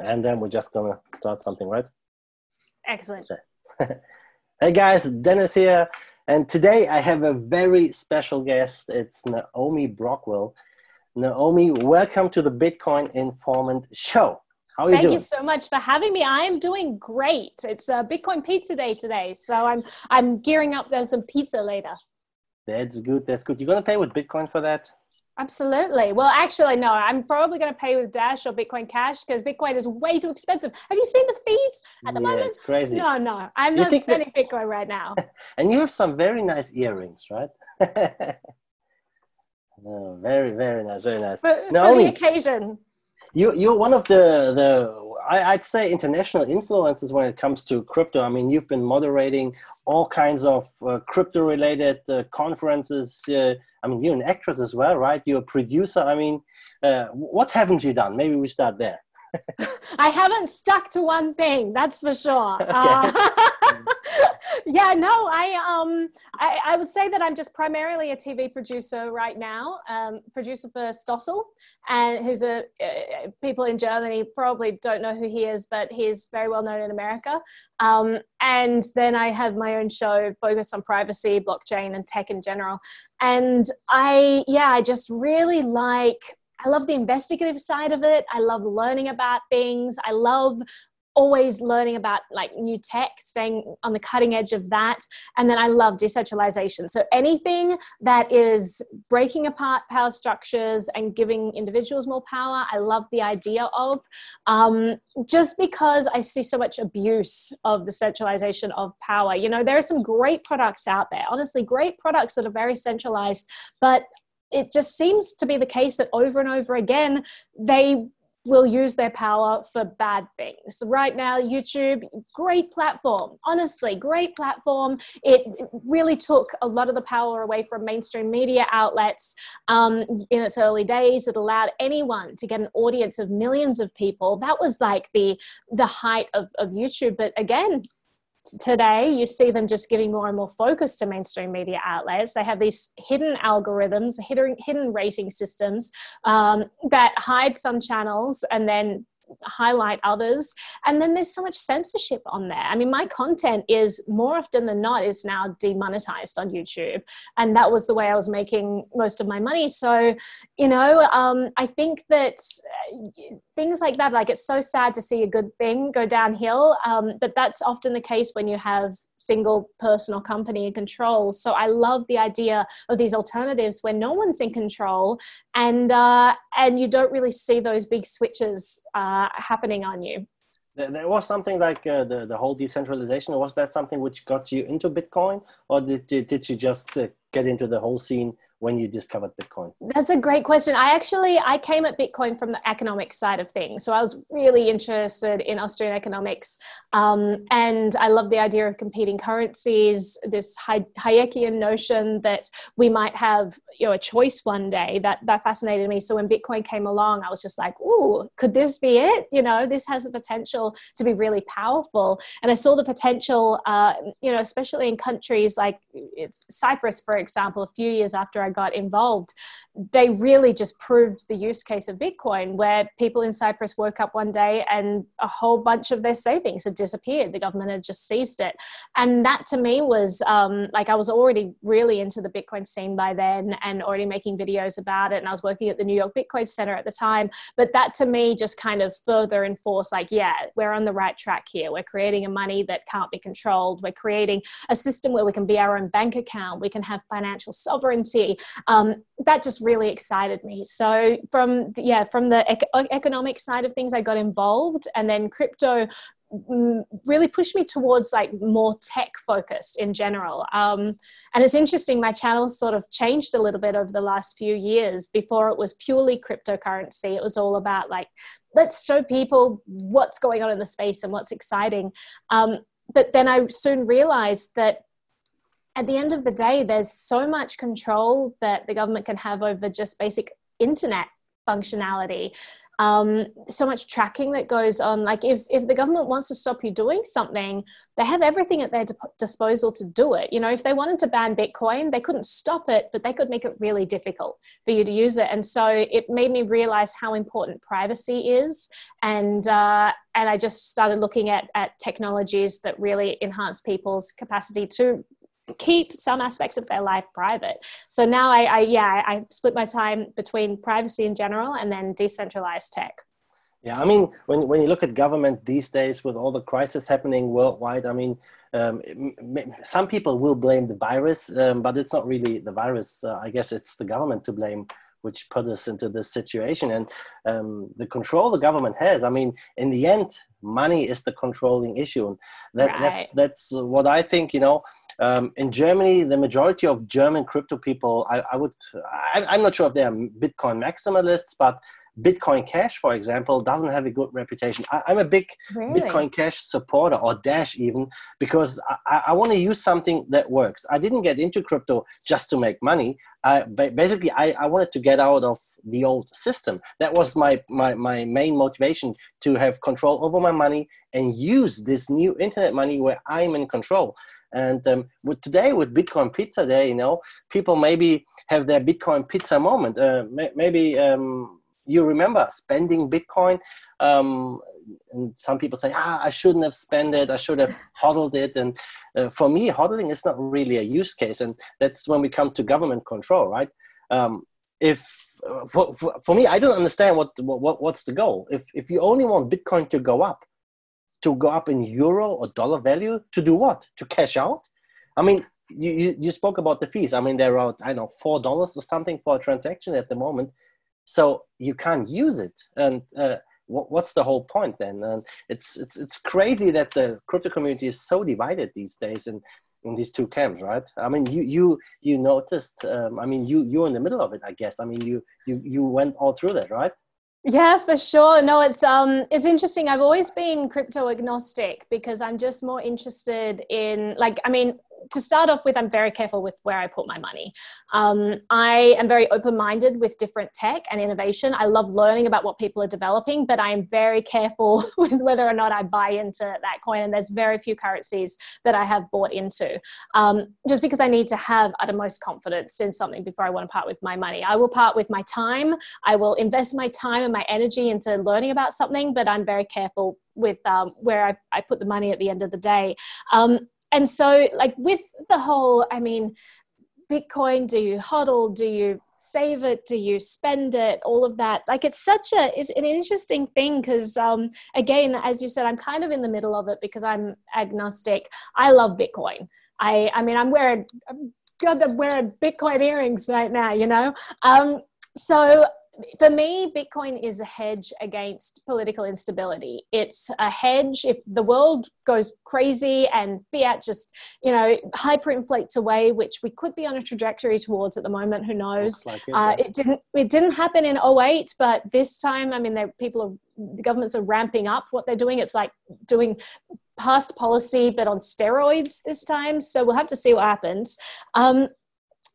and then we're just gonna start something, right? Excellent. hey guys, Dennis here, and today I have a very special guest. It's Naomi Brockwell. Naomi, welcome to the Bitcoin Informant Show. How are Thank you doing? you so much for having me. I am doing great. It's a Bitcoin Pizza Day today, so I'm I'm gearing up to some pizza later. That's good. That's good. You're gonna pay with Bitcoin for that? Absolutely. Well, actually, no. I'm probably going to pay with Dash or Bitcoin Cash because Bitcoin is way too expensive. Have you seen the fees at the yeah, moment? It's crazy. No, no. I'm You not think that- spending Bitcoin right now. and you have some very nice earrings, right? no, oh, very, very nice, very nice. For, for Naomi. the occasion. You, you're one of the, the I, I'd say, international influences when it comes to crypto. I mean, you've been moderating all kinds of uh, crypto-related uh, conferences. Uh, I mean, you're an actress as well, right? You're a producer. I mean, uh, what haven't you done? Maybe we start there. I haven't stuck to one thing, that's for sure. Uh, yeah, no, I um, I, I would say that I'm just primarily a TV producer right now, um, producer for Stossel, and who's a uh, people in Germany probably don't know who he is, but he's very well known in America. Um, and then I have my own show focused on privacy, blockchain, and tech in general. And I, yeah, I just really like I love the investigative side of it. I love learning about things. I love always learning about like new tech, staying on the cutting edge of that. And then I love decentralization. So anything that is breaking apart power structures and giving individuals more power, I love the idea of. Um, just because I see so much abuse of the centralization of power. You know, there are some great products out there, honestly, great products that are very centralized, but it just seems to be the case that over and over again they will use their power for bad things. Right now, YouTube, great platform. Honestly, great platform. It really took a lot of the power away from mainstream media outlets um, in its early days. It allowed anyone to get an audience of millions of people. That was like the the height of, of YouTube. But again, today you see them just giving more and more focus to mainstream media outlets. They have these hidden algorithms hidden hidden rating systems um, that hide some channels and then highlight others and then there's so much censorship on there. I mean my content is more often than not is now demonetized on youtube and that was the way i was making most of my money. So you know um, i think that uh, things like that like it's so sad to see a good thing go downhill um, but that's often the case when you have single person or company in control so i love the idea of these alternatives where no one's in control and uh, and you don't really see those big switches uh, happening on you There, was something like uh, the, the whole decentralization. Was that something which got you into Bitcoin, or did, you- did you just uh, get into the whole scene when you discovered Bitcoin? That's a great question. I actually I came at Bitcoin from the economic side of things, so I was really interested in Austrian economics, um, and I love the idea of competing currencies. This Hayekian notion that we might have you know a choice one day that that fascinated me. So when Bitcoin came along, I was just like, "Ooh, could this be it? You know, this has the potential to be really powerful." And I saw the potential, uh, you know, especially in countries like Cyprus, for example. A few years after I got involved, they really just proved the use case of Bitcoin, where people in Cyprus woke up one day and a whole bunch of their savings had disappeared. The government had just seized it. And that to me was um, like I was already really into the Bitcoin scene by then and already making videos about it. And I was working at the New York Bitcoin Center at the time. But that to me just kind of further enforced like, yeah, we're on the right track here. We're creating a money that can't be controlled. We're creating a system where we can be our own bank account. We can have financial sovereignty um, that just really excited me. So from the, yeah, from the ec- economic side of things, I got involved, and then crypto mm, really pushed me towards like more tech focused in general. Um, and it's interesting my channel sort of changed a little bit over the last few years. Before it was purely cryptocurrency. It was all about like let's show people what's going on in the space and what's exciting. Um, but then i soon realized that at the end of the day, there's so much control that the government can have over just basic internet functionality um, so much tracking that goes on. Like if, if the government wants to stop you doing something, they have everything at their disposal to do it. You know, if they wanted to ban Bitcoin, they couldn't stop it, but they could make it really difficult for you to use it. And so it made me realize how important privacy is. And, uh, and I just started looking at, at technologies that really enhance people's capacity to keep some aspects of their life private. So now I, I yeah, I, split my time between privacy in general and then decentralized tech. Yeah, I mean, when, when you look at government these days with all the crisis happening worldwide, I mean, um, some people will blame the virus, um, but it's not really the virus. Uh, I guess it's the government to blame, which put us into this situation. And um, the control the government has, I mean, in the end, money is the controlling issue. And that, right. that's, that's what I think, you know, um, in Germany, the majority of German crypto people, I, I would, I, am not sure if they are Bitcoin maximalists, but Bitcoin Cash, for example, doesn't have a good reputation. I, am a big really? Bitcoin Cash supporter, or Dash even, because I, I want to use something that works. I didn't get into crypto just to make money. I, basically, I, I wanted to get out of the old system. That was my, my, my main motivation to have control over my money and use this new internet money where I'm in control. And um, with today, with Bitcoin Pizza Day, you know, people maybe have their Bitcoin pizza moment. Uh, may- maybe um, you remember spending Bitcoin. Um, and some people say, ah, I shouldn't have spent it. I should have hodled it. And uh, for me, hodling is not really a use case. And that's when we come to government control, right? Um, if for, for, for me, I don't understand what, what what's the goal. If if you only want Bitcoin to go up, to go up in euro or dollar value to do what? To cash out? I mean, you, you, you spoke about the fees. I mean, they're around, I know, $4 or something for a transaction at the moment. So you can't use it. And uh, what, what's the whole point then? And it's, it's, it's crazy that the crypto community is so divided these days in, in these two camps, right? I mean, you, you, you noticed, um, I mean, you, you're in the middle of it, I guess. I mean, you, you, you went all through that, right? Yeah, for sure. No, it's um it's interesting. I've always been crypto agnostic because I'm just more interested in like I mean to start off with, I'm very careful with where I put my money. Um, I am very open minded with different tech and innovation. I love learning about what people are developing, but I am very careful with whether or not I buy into that coin. And there's very few currencies that I have bought into um, just because I need to have uttermost confidence in something before I want to part with my money. I will part with my time, I will invest my time and my energy into learning about something, but I'm very careful with um, where I, I, put the money at the end of the day. Um, and so like with the whole i mean bitcoin do you hodl? Do you save it? Do you spend it? All of that. Like it's such a it's an interesting thing because um again as you said i'm kind of in the middle of it because i'm agnostic. I love bitcoin. I i mean i'm wearing i'm I'm wearing bitcoin earrings right now you know? Um so for me, Bitcoin is a hedge against political instability. It's a hedge if the world goes crazy and fiat just, you know, hyperinflates away, which we could be on a trajectory towards at the moment. Who knows? Like it, uh, it, didn't. It didn't happen in 08, but this time, I mean, the people are the governments are ramping up what they're doing. It's like doing past policy, but on steroids this time. So we'll have to see what happens. Um,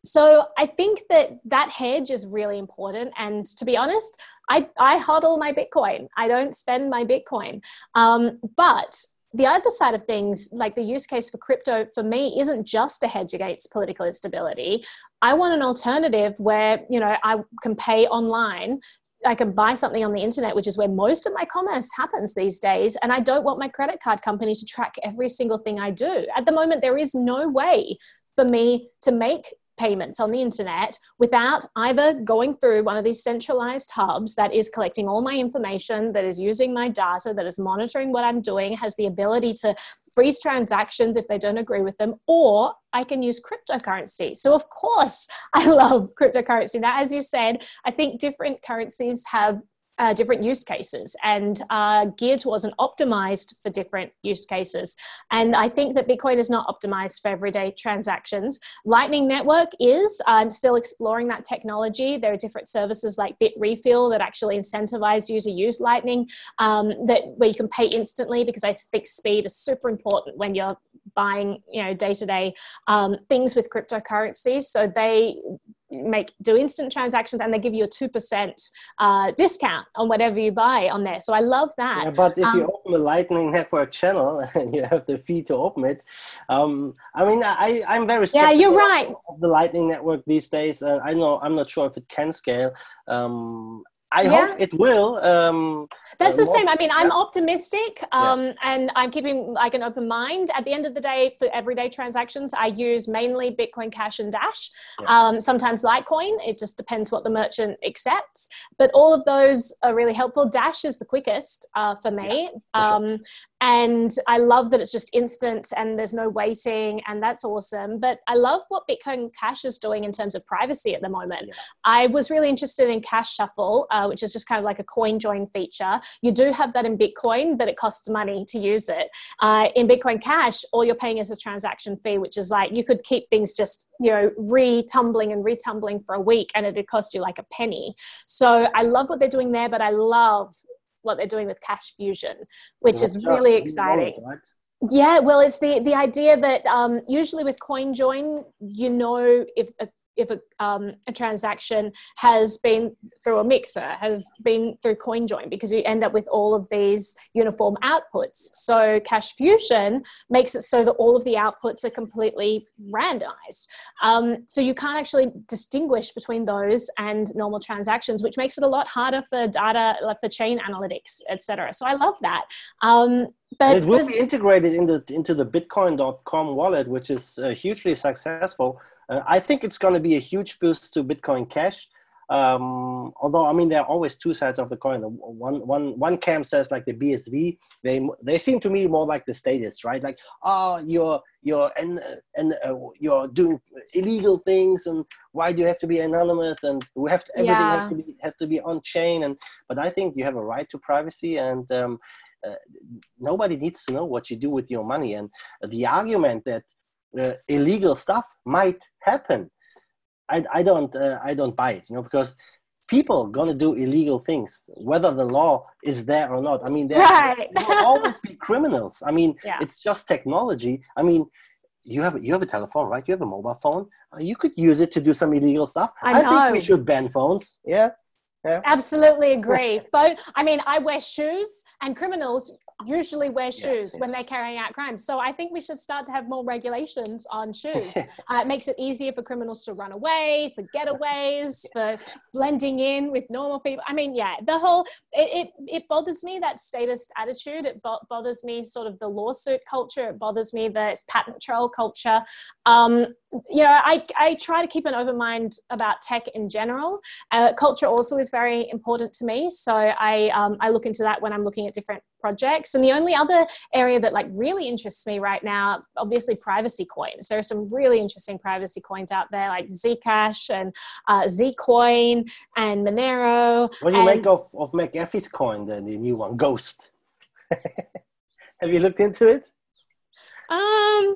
so I think that that hedge is really important. And to be honest, I, I hodl my Bitcoin. I don't spend my Bitcoin. Um, but the other side of things, like the use case for crypto for me, isn't just a hedge against political instability. I want an alternative where, you know, I can pay online I can buy something on the internet, which is where most of my commerce happens these days. And I don't want my credit card company to track every single thing I do. At the moment, there is no way for me to make payments on the internet without either going through one of these centralized hubs that is collecting all my information, that is using my data, that is monitoring what I'm doing, has the ability to freeze transactions if they don't agree with them, or I can use cryptocurrency. So, of course, I love cryptocurrency. Now, as you said, I think different currencies have uh, different use cases and uh, geared towards and optimized for different use cases. And I think that Bitcoin is not optimized for everyday transactions. Lightning Network is. I'm still exploring that technology. There are different services like Bitrefill that actually incentivize you to use Lightning, um, that where you can pay instantly because I think speed is super important when you're buying, you know, day to day things with cryptocurrencies. So they make do instant transactions and they give you a 2% uh, discount on whatever you buy on there. So i love that. Yeah, but if um, you open a lightning network channel and you have the fee to open it um, i mean i i'm very yeah you're right. of the lightning network these days. Uh, i know i'm not sure if it can scale. Um, I yeah. hope it will. Um, That's the same. I mean, I'm optimistic um, yeah. and I'm keeping like an open mind. At the end of the day, for everyday transactions, I use mainly Bitcoin Cash and Dash, yeah. um, sometimes Litecoin. It just depends what the merchant accepts. But all of those are really helpful. Dash is the quickest uh, for me. For sure. And I love that it's just instant and there's no waiting, and that's awesome. But I love what Bitcoin Cash is doing in terms of privacy at the moment. I was really interested in Cash Shuffle. Uh, which is just kind of like a coin join feature. You do have that in Bitcoin, but it costs money to use it. Uh, in Bitcoin Cash, all you're paying is a transaction fee, which is like you could keep things just you know retumbling and retumbling for a week, and it'd cost you like a penny. So I love what they're doing there, but I love what they're doing with Cash Fusion, which is really exciting. Right? Yeah, well, it's the the idea that um, usually with CoinJoin, you know if a if a, um, a, transaction has been through a mixer, has been through CoinJoin, because you end up with all of these uniform outputs. So Cash Fusion makes it so that all of the outputs are completely randomized. Um, so you can't actually distinguish between those and normal transactions, which makes it a lot harder for data, like for chain analytics, etc. So I love that. Um, but it will be integrated in the, into the Bitcoin.com wallet, which is uh, hugely successful. Uh, I think it's going to be a huge boost to Bitcoin Cash. Um, although I mean there are always two sides of the coin. One one one camp says like the BSV. They they seem to me more like the status, right? Like oh you're you're and and uh, you're doing illegal things, and why do you have to be anonymous? And we have to everything yeah. has to be has to be on chain. And but I think you have a right to privacy, and um, uh, nobody needs to know what you do with your money. And the argument that uh, illegal stuff might happen. I, I don't uh, I don't buy it, you know, because people gonna do illegal things, whether the law is there or not. I mean, there, right. will always be criminals. I mean, yeah. it's just technology. I mean, you have you have a telephone, right? You have a mobile phone. Uh, you could use it to do some illegal stuff. I, I think we should ban phones. Yeah. Yeah. Absolutely agree. but I mean, I wear shoes, and criminals usually wear shoes yes, yes. when they're carrying out crimes. So I think we should start to have more regulations on shoes. uh, it makes it easier for criminals to run away, for getaways, for blending in with normal people. I mean, yeah, the whole it it, it bothers me that statist attitude. It bo- bothers me sort of the lawsuit culture. It bothers me the patent troll culture. Um, you know, I, I try to keep an open mind about tech in general. Uh, culture also is very important to me. So I, um, I look into that when I'm looking at different projects. And the only other area that like really interests me right now, obviously privacy coins. There are some really interesting privacy coins out there like Zcash and uh, Zcoin and Monero. What do you and, make of, of McAfee's coin, then the new one, Ghost? Have you looked into it? Um,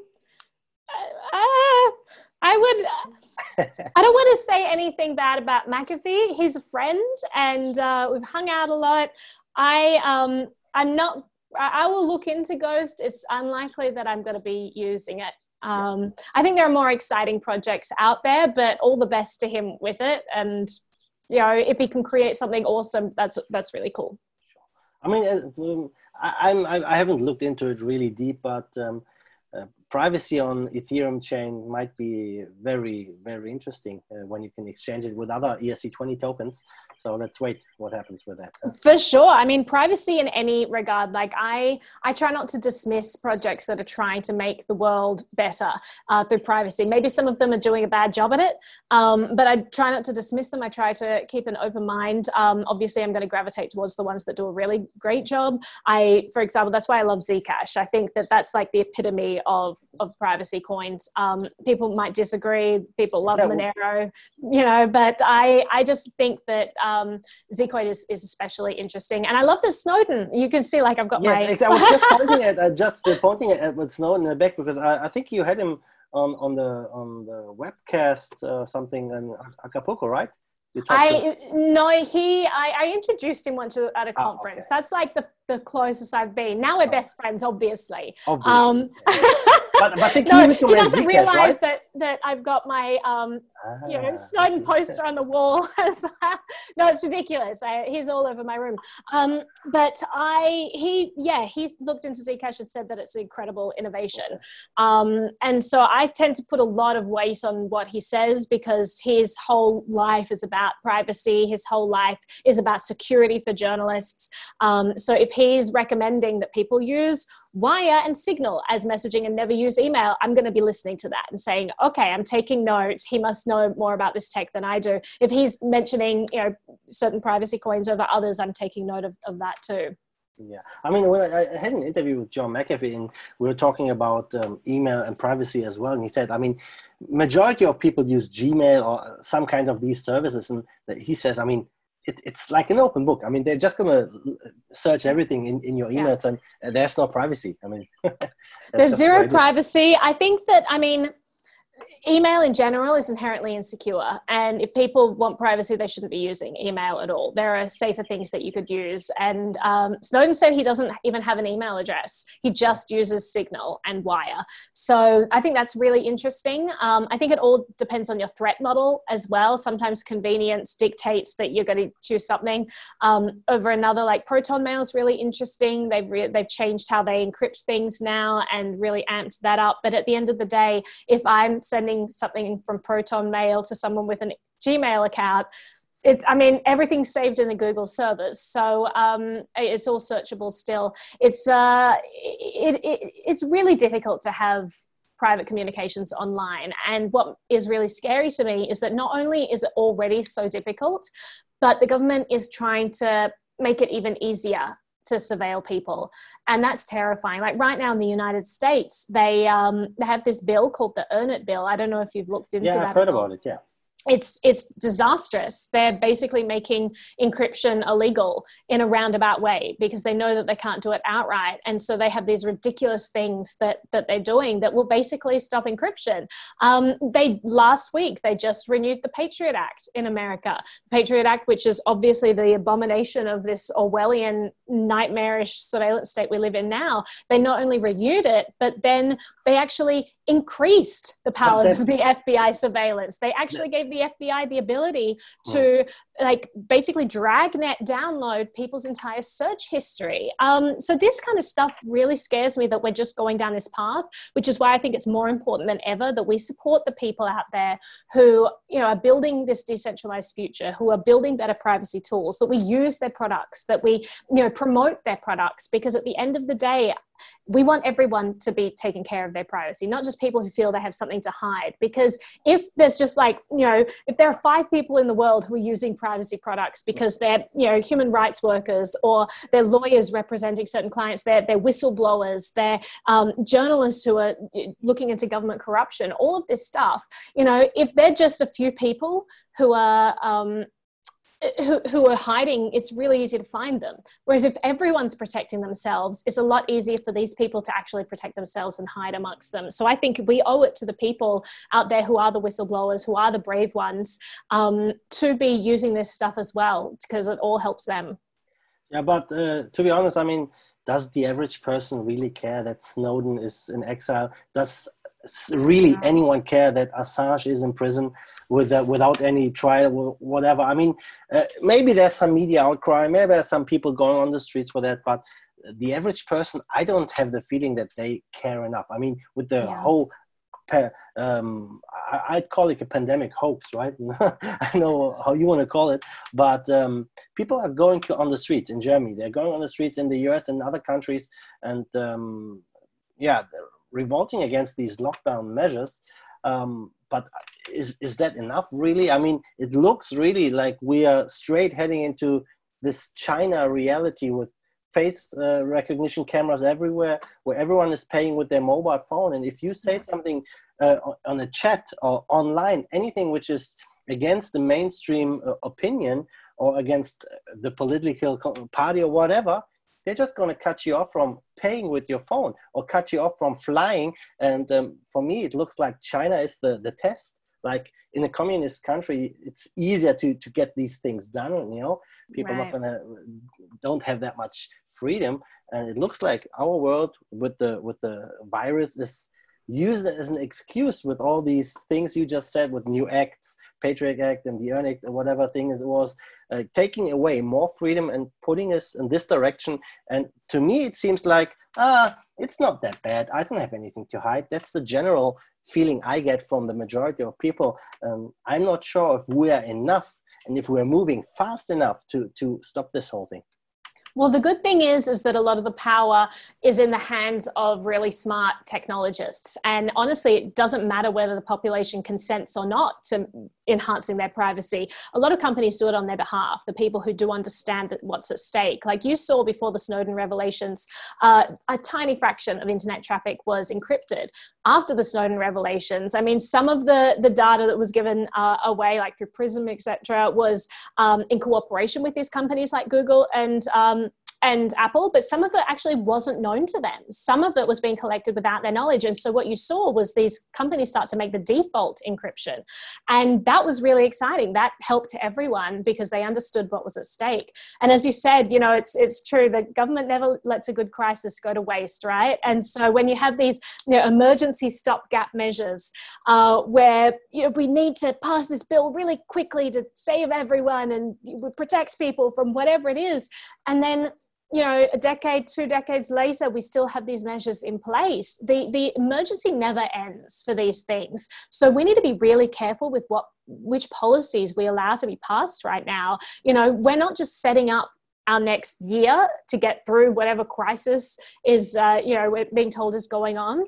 I would. I don't want to say anything bad about McAfee. He's a friend, and uh, we've hung out a lot. I um, I'm not. I will look into Ghost. It's unlikely that I'm going to be using it. Um, I think there are more exciting projects out there, but all the best to him with it. And you know, if he can create something awesome, that's that's really cool. I mean, uh, um, I, I'm I haven't looked into it really deep, but um, privacy on Ethereum chain might be very, very interesting uh, when you can exchange it with other ERC20 tokens. So let's wait what happens with that. For sure. I mean, privacy in any regard. Like I, I try not to dismiss projects that are trying to make the world better uh, through privacy. Maybe some of them are doing a bad job at it, um, but I try not to dismiss them. I try to keep an open mind. Um, obviously, I'm going to gravitate towards the ones that do a really great job. I, for example, that's why I love Zcash. I think that that's like the epitome of of privacy coins. Um, people might disagree. People love Monero, you know, but I I just think that um, Zcoin is, is especially interesting. And I love the Snowden. You can see, like, I've got yes, my. I was just pointing at uh, just uh, pointing at Edward Snowden in the back because I, I think you had him on on the on the webcast uh, something in Acapulco, right? I no, he. I, I introduced him once at a conference. Oh, okay. That's like the, the closest I've been. Now we're oh. best friends, obviously. Obviously. Um, but, but I think no, he, doesn't realize that that I've got my um ah, you know Snowden poster on the wall. no, it's ridiculous. I, he's all over my room. Um, but I, he, yeah, he looked into Zcash and said that it's an incredible innovation. Um, and so I tend to put a lot of weight on what he says because his whole life is about privacy. His whole life is about security for journalists. Um, so if he's recommending that people use Wire and Signal as messaging and never use email, I'm going to be listening to that and saying, okay, I'm taking notes. He must know more about this tech than I do. If he's mentioning, you know, certain privacy coins over others, I'm taking note of, of that too. Yeah, I mean, when I, I, had an interview with John McAfee, and we were talking about um, email and privacy as well, and he said, I mean, majority of people use Gmail or some kind of these services, and he says, I mean, it, it's like an open book. I mean, they're just gonna search everything in, in your emails, yeah. and there's no privacy. I mean, there's zero privacy. I think that I mean email in general is inherently insecure and if people want privacy they shouldn't be using email at all. There are safer things that you could use and um, snowden said he doesn't even have an email address. He just uses signal and wire. So i think that's really interesting. Um, i think it all depends on your threat model as well. Sometimes convenience dictates that you're going to choose something. Um, over another like proton mail is really interesting. They've re- they've changed how they encrypt things now and really amped that up. But at the end of the day if i'm sending something from Proton Mail to someone with a Gmail account, it's i mean everything's saved in the google servers. So um, it's all searchable still. It's uh, it, it, it's really difficult to have private communications online. And what is really scary to me is that not only is it already so difficult but the government is trying to make it even easier to surveil people. And that's terrifying. Like right now in the united states they um they have this bill called the earn it bill. I don't know if you've looked into yeah, that i've heard about it yeah it's it's disastrous. They're basically making encryption illegal in a roundabout way because they know that they can't do it outright. And so they have these ridiculous things that that they're doing that will basically stop encryption. Um, they last week they just renewed the patriot act in america. The patriot act which is obviously the abomination of this orwellian nightmarish surveillance state we live in now they not only renewed it but then they actually increased the powers of the FBI surveillance. They actually gave the FBI the ability to like basically dragnet download people's entire search history. Um, so this kind of stuff really scares me that we're just going down this path, which is why I think it's more important than ever that we support the people out there who you know are building this decentralized future, who are building better privacy tools, that we use their products, that we you know promote their products, because at the end of the day, we want everyone to be taking care of their privacy, not just people who feel they have something to hide. Because if there's just like, you know, if there are five people in the world who are using privacy products because they're, you know, human rights workers or they're lawyers representing certain clients, they're, they're whistleblowers, they're um, journalists who are looking into government corruption, all of this stuff, you know, if they're just a few people who are, um, who, who are hiding, it's really easy to find them. Whereas if everyone's protecting themselves, it's a lot easier for these people to actually protect themselves and hide amongst them. So I think we owe it to the people out there who are the whistleblowers, who are the brave ones, um, to be using this stuff as well, because it all helps them. Yeah, but uh, to be honest, I mean, does the average person really care that Snowden is in exile? Does really anyone care that Assange is in prison? With uh, without any trial, whatever. I mean, uh, maybe there's some media outcry, maybe there's some people going on the streets for that, but the average person, I don't have the feeling that they care enough. I mean, with the yeah. whole um, I, would call it a pandemic hoax, right? I know how you want to call it, but um, people are going to, on the streets in Germany. They're going on the streets in the US and other countries, and um, yeah, revolting against these lockdown measures. But is is that enough really? I mean it looks really like we are straight heading into this china reality with face uh, recognition cameras everywhere where everyone is paying with their mobile phone. And if you say something uh, on a chat or online anything which is against the mainstream uh, opinion or against the political party or whatever they're just going to cut you off from paying with your phone or cut you off from flying. And um, for me, it looks like China is the, the test. Like in a communist country, it's easier to, to get these things done. You know, people right. not gonna don't have that much freedom, and it looks like our world with the with the virus is used as an excuse with all these things you just said with new acts, Patriot Act and the Earn Act, whatever thing it was, uh, taking away more freedom and putting us in this direction. And to me, it seems like, ah, it's not that bad. I don't have anything to hide. That's the general feeling I get from the majority of people. Um, I'm not sure if we are enough and if we're moving fast enough to, to stop this whole thing. Well, the good thing is, is that a lot of the power is in the hands of really smart technologists. And honestly, it doesn't matter whether the population consents or not to enhancing their privacy. A lot of companies do it on their behalf, the people who do understand what's at stake. Like you saw before the Snowden revelations, uh, a tiny fraction of internet traffic was encrypted. After the Snowden revelations, I mean, some of the, the data that was given uh, away, like through Prism, etc., was um, in cooperation with these companies like Google and um, and Apple, but some of it actually wasn't known to them. Some of it was being collected without their knowledge. And so what you saw was these companies start to make the default encryption. And that was really exciting. That helped everyone because they understood what was at stake. And as you said, you know, it's it's true. The government never lets a good crisis go to waste, right? And so when you have these you know, emergency stopgap measures uh, where you know, we need to pass this bill really quickly to save everyone and protect people from whatever it is, and then you know a decade two decades later we still have these measures in place. The the emergency never ends for these things. So we need to be really careful with what which policies we allow to be passed right now. You know we're not just setting up our next year to get through whatever crisis is uh, you know we're being told is going on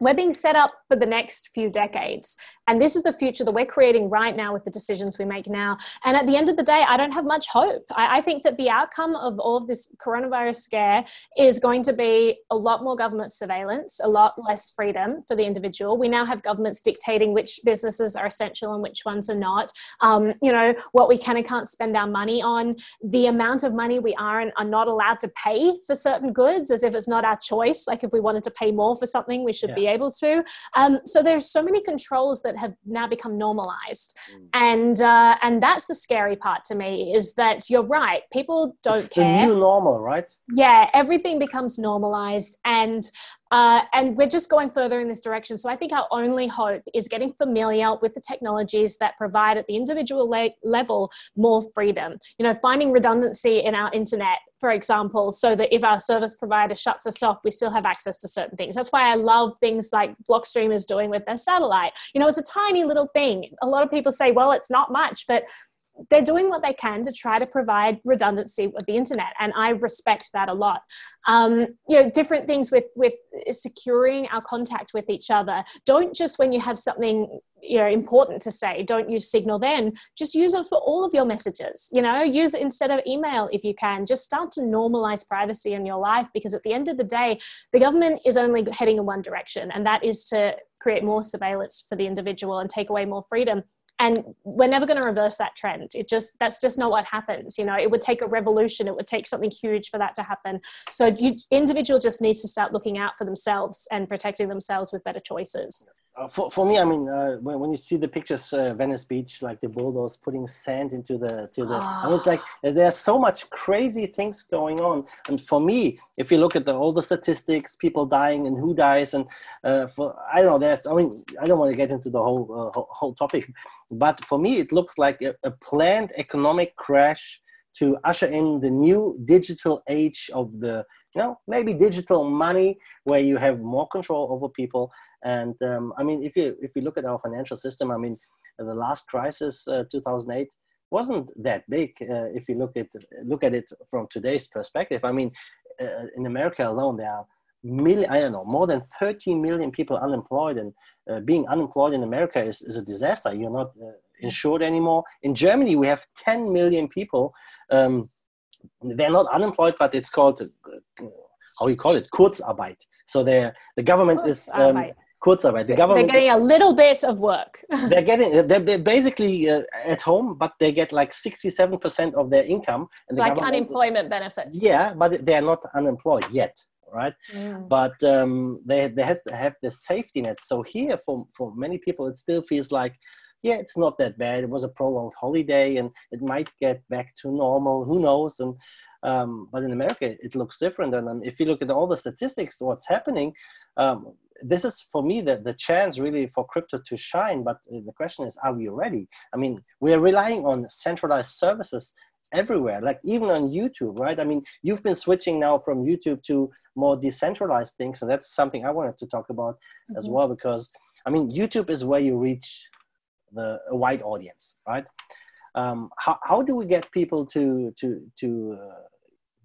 we're being set up for the next few decades. And this is the future that we're creating right now with the decisions we make now. And at the end of the day, I don't have much hope. I, I, think that the outcome of all of this coronavirus scare is going to be a lot more government surveillance, a lot less freedom for the individual. We now have governments dictating which businesses are essential and which ones are not. Um, you know, what we can and can't spend our money on, the amount of money we are and are not allowed to pay for certain goods as if it's not our choice. Like if we wanted to pay more for something, we should yeah. be able to. Um, so there's so many controls that have now become normalized, mm. and uh, and that's the scary part to me is that you're right. People don't it's care. The new normal, right? Yeah, everything becomes normalized, and uh, and we're just going further in this direction. So I think our only hope is getting familiar with the technologies that provide at the individual le- level more freedom. You know, finding redundancy in our internet, for example, so that if our service provider shuts us off, we still have access to certain things. That's why I love things like Blockstream is doing with their satellite. You know, it's a tiny little thing. A lot of people say, well, it's not much, but they're doing what they can to try to provide redundancy with the internet and i respect that a lot. Um, you know different things with with securing our contact with each other. Don't just when you have something you know important to say don't use signal then. Just use it for all of your messages. You know use it instead of email if you can. Just start to normalize privacy in your life because at the end of the day the government is only heading in one direction and that is to create more surveillance for the individual and take away more freedom and we're never going to reverse that trend. It just that's just not what happens you know? It would take a revolution. It would take something huge for that to happen. So you individual just needs to start looking out for themselves and protecting themselves with better choices uh, for, for me, I mean, uh, when, when you see the pictures, uh, Venice Beach, like the bulldogs putting sand into the to the. I was like, there's so much crazy things going on. And for me, if you look at the, all the statistics, people dying and who dies, and uh, for I don't know, there's, I mean, I don't want to get into the whole uh, whole, whole, topic, but for me, it looks like a, a planned economic crash to usher in the new digital age of the you know maybe digital money where you have more control over people and um, I mean, if you if you look at our financial system, I mean, the last crisis, uh, 2008, wasn't that big. Uh, if you look at look at it from today's perspective, I mean, uh, in America alone, there are million I don't know more than 13 million people unemployed, and uh, being unemployed in America is, is a disaster. You're not uh, insured anymore. In Germany, we have 10 million people. Um, they're not unemployed, but it's called uh, how you call it Kurzarbeit. So the the government is um, Kurzarbeit. The government they're getting a little bit of work. they're getting they're, they're basically uh, at home, but they get like sixty-seven percent of their income. It's like unemployment benefits. Yeah, but they are not unemployed yet, right? Mm. But um, they they has to have the safety net. So here, for for many people, it still feels like. Yeah, it's not that bad. It was a prolonged holiday, and it might get back to normal. Who knows? And um, but in America, it looks different. And, and if you look at all the statistics, what's happening, um, this is for me the, the chance really for crypto to shine. But the question is, are we ready? I mean, we're relying on centralized services everywhere like even on youtube right i mean you've been switching now from youtube to more decentralized things and that's something i wanted to talk about mm-hmm. as well because i mean youtube is where you reach the a wide audience right um, how, how do we get people to to to uh,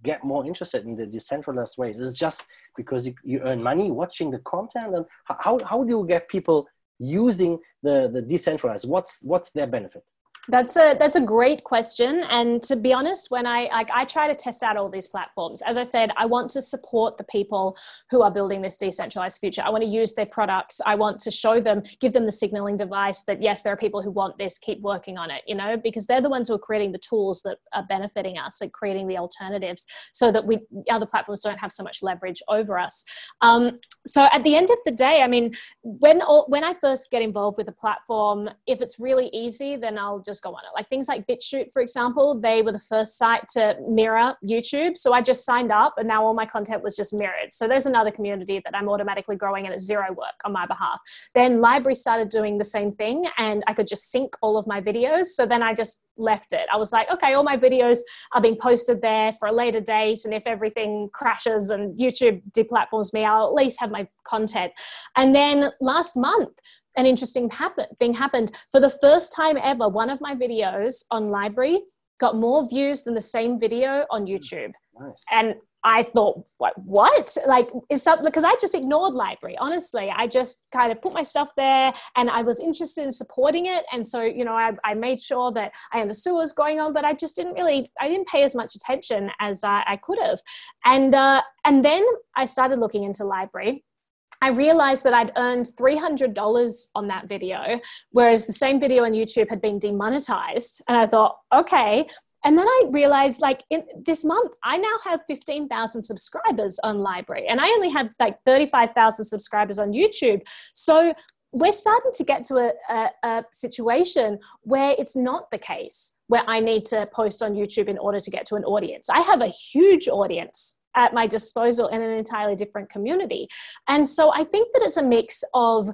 get more interested in the decentralized ways. It's just because you, you earn money watching the content and how, how do you get people using the the decentralized? What's what's their benefit that's a that's a great question, and to be honest, when I like I try to test out all these platforms. As I said, I want to support the people who are building this decentralized future. I want to use their products. I want to show them, give them the signaling device that yes, there are people who want this. Keep working on it. You know, because they're the ones who are creating the tools that are benefiting us, like creating the alternatives, so that we other platforms don't have so much leverage over us. Um, so at the end of the day, I mean, when when I first get involved with a platform, if it's really easy, then I'll just go on it. Like things like BitChute, for example, they were the first site to mirror YouTube. So I just signed up and now all my content was just mirrored. So there's another community that I'm automatically growing and it's zero work on my behalf. Then LBRY started doing the same thing and I could just sync all of my videos. So then I just left it. I was like, okay, all my videos are being posted there for a later date. And if everything crashes and YouTube deplatforms me, I'll at least have my content. And then last month, an interesting happen, thing happened. For the first time ever, one of my videos on LBRY got more views than the same video on YouTube. Nice. And I thought, what? What? Like, is something because I just ignored LBRY. Honestly, I just kind of put my stuff there, and I was interested in supporting it. And so, you know, I, I made sure that I understood what was going on, but I just didn't really, I didn't pay as much attention as I, I could have. And uh, and then I started looking into LBRY, I realized that I'd earned $300 on that video, whereas the same video on YouTube had been demonetized. And I thought, okay. And then I realized, like, in this month, I now have 15,000 subscribers on LBRY, and I only have like 35,000 subscribers on YouTube. So we're starting to get to a, a, a, situation where it's not the case where I need to post on YouTube in order to get to an audience. I have a huge audience at my disposal in an entirely different community. And so I think that it's a mix of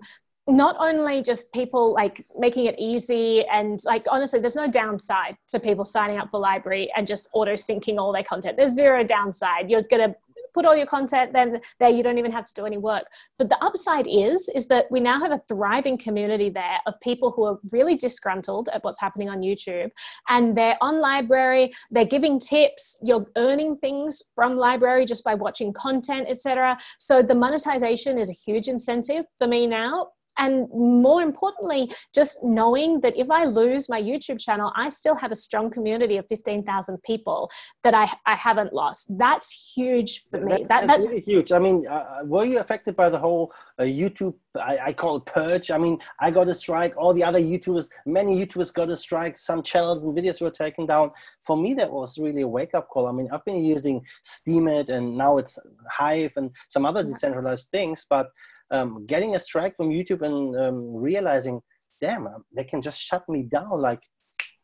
not only just people like making it easy and like honestly there's no downside to people signing up for LBRY and just auto syncing all their content there's zero downside you're going to put all your content then there you don't even have to do any work. But the upside is is that we now have a thriving community there of people who are really disgruntled at what's happening on youtube. And they're on LBRY they're giving tips you're earning things from LBRY just by watching content etc so the monetization is a huge incentive for me now and more importantly just knowing that if i lose my youtube channel i still have a strong community of 15000 people that I, I haven't lost. That's huge for me. That's, that, that's, that's really huge. I mean uh, uh, were you affected by the whole uh, youtube I, I, call it purge? I mean i got a strike. All the other youtubers many youtubers got a strike. Some channels and videos were taken down. For me that was really a wake-up call. I mean i've been using steemit and now it's hive and some other decentralized things but um, getting a strike from YouTube and um, realizing, damn, um, they can just shut me down, like,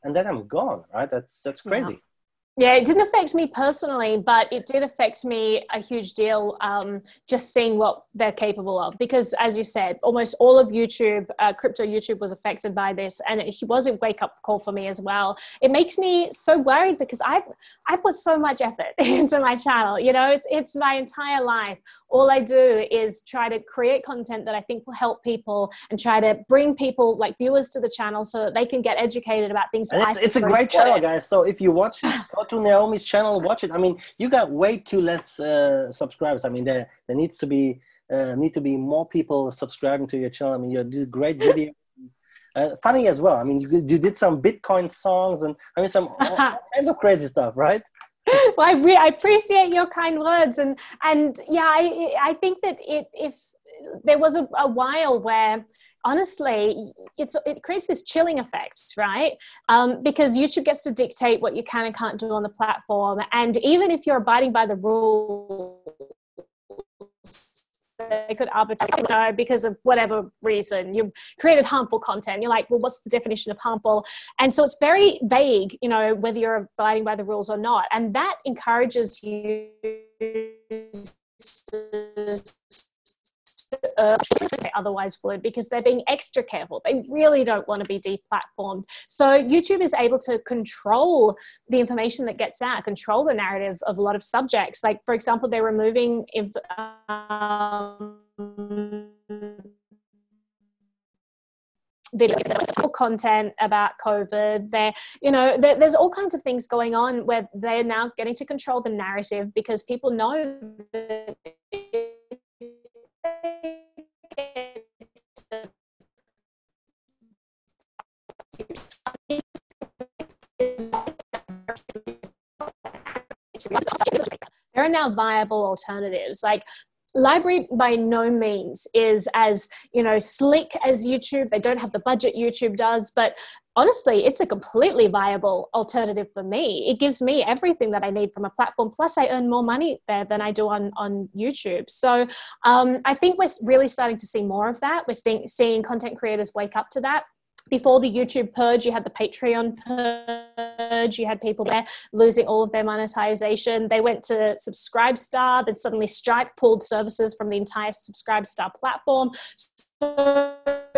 and then I'm gone, right? That's that's crazy. Yeah. It didn't affect me personally, but it did affect me a huge deal um, just seeing what they're capable of. Because, as you said, almost all of YouTube, uh, crypto YouTube, was affected by this, and it was a wake up call for me as well. It makes me so worried because I I put so much effort into my channel. You know, it's it's my entire life. All I do is try to create content that I think will help people and try to bring people like viewers to the channel so that they can get educated about things. It's, it's, a great channel, guys. So if you watch to Naomi's channel, watch it. I mean, you got way too less uh, subscribers. I mean, there there needs to be uh, need to be more people subscribing to your channel. I mean, you do great video. Uh, funny as well. I mean, you, you did some Bitcoin songs and I mean some all kinds of crazy stuff, right? well, I, re- I appreciate your kind words, and and yeah, I I think that it if there was a, a while where honestly it's it creates this chilling effect right? Um, because youtube gets to dictate what you can and can't do on the platform. And even if you're abiding by the rules they could arbitrate you know, because of whatever reason. You created harmful content. You're like well what's the definition of harmful? And so it's very vague you know whether you're abiding by the rules or not. And that encourages you otherwise would because they're being extra careful. They really don't want to be deplatformed. So YouTube is able to control the information that gets out, control the narrative of a lot of subjects. Like, for example, they're removing. Um, videos content about covid there you know there, there's all kinds of things going on where they're now getting to control the narrative because people know that there are now viable alternatives. Like LBRY by no means is as you know slick as youtube. They don't have the budget youtube does but honestly it's a completely viable alternative for me it gives me everything that i need from a platform plus i earn more money there than i do on on youtube so um, i think we're really starting to see more of that we're seeing, seeing content creators wake up to that before the YouTube purge, you had the Patreon purge, you had people there losing all of their monetization. They went to Subscribestar, then suddenly Stripe pulled services from the entire Subscribestar platform. So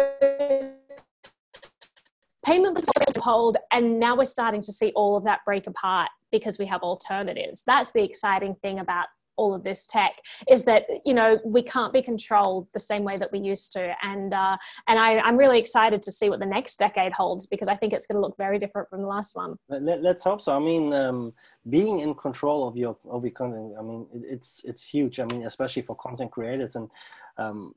payment was hold, and now we're starting to see all of that break apart because we have alternatives. That's the exciting thing about all of this tech is that you know we can't be controlled the same way that we used to. And uh, and I, i'm really excited to see what the next decade holds because i think it's going to look very different from the last one. Let, us hope so. I mean um, being in control of your of your content i mean it, it's it's huge. I mean especially for content creators. And um,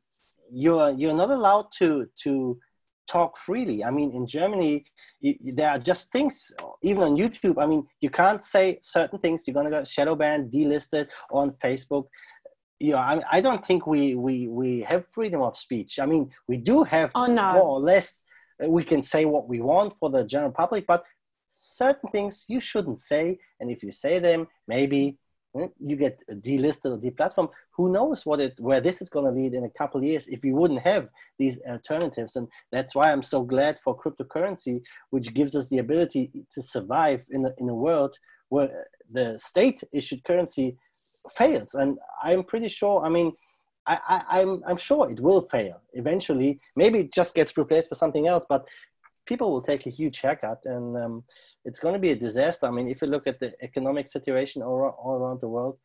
you're you're not allowed to to talk freely. I mean, in Germany, you, there are just things, even on YouTube. I mean, you can't say certain things. You're gonna get shadow banned, delisted on Facebook. You know, I, I don't think we we we have freedom of speech. I mean, we do have oh, no. more or less. Uh, we can say what we want for the general public, but certain things you shouldn't say. And if you say them, maybe? Hmm? you get delisted or deplatformed. Who knows what it where this is going to lead in a couple years if we wouldn't have these alternatives? And that's why I'm so glad for cryptocurrency, which gives us the ability to survive in a, in a world where the state issued currency fails. And I'm pretty sure. I mean. I, I, I'm, I'm sure it will fail eventually. Maybe it just gets replaced by something else, but people will take a huge haircut and um, it's going to be a disaster. I mean, if you look at the economic situation all, all around the world,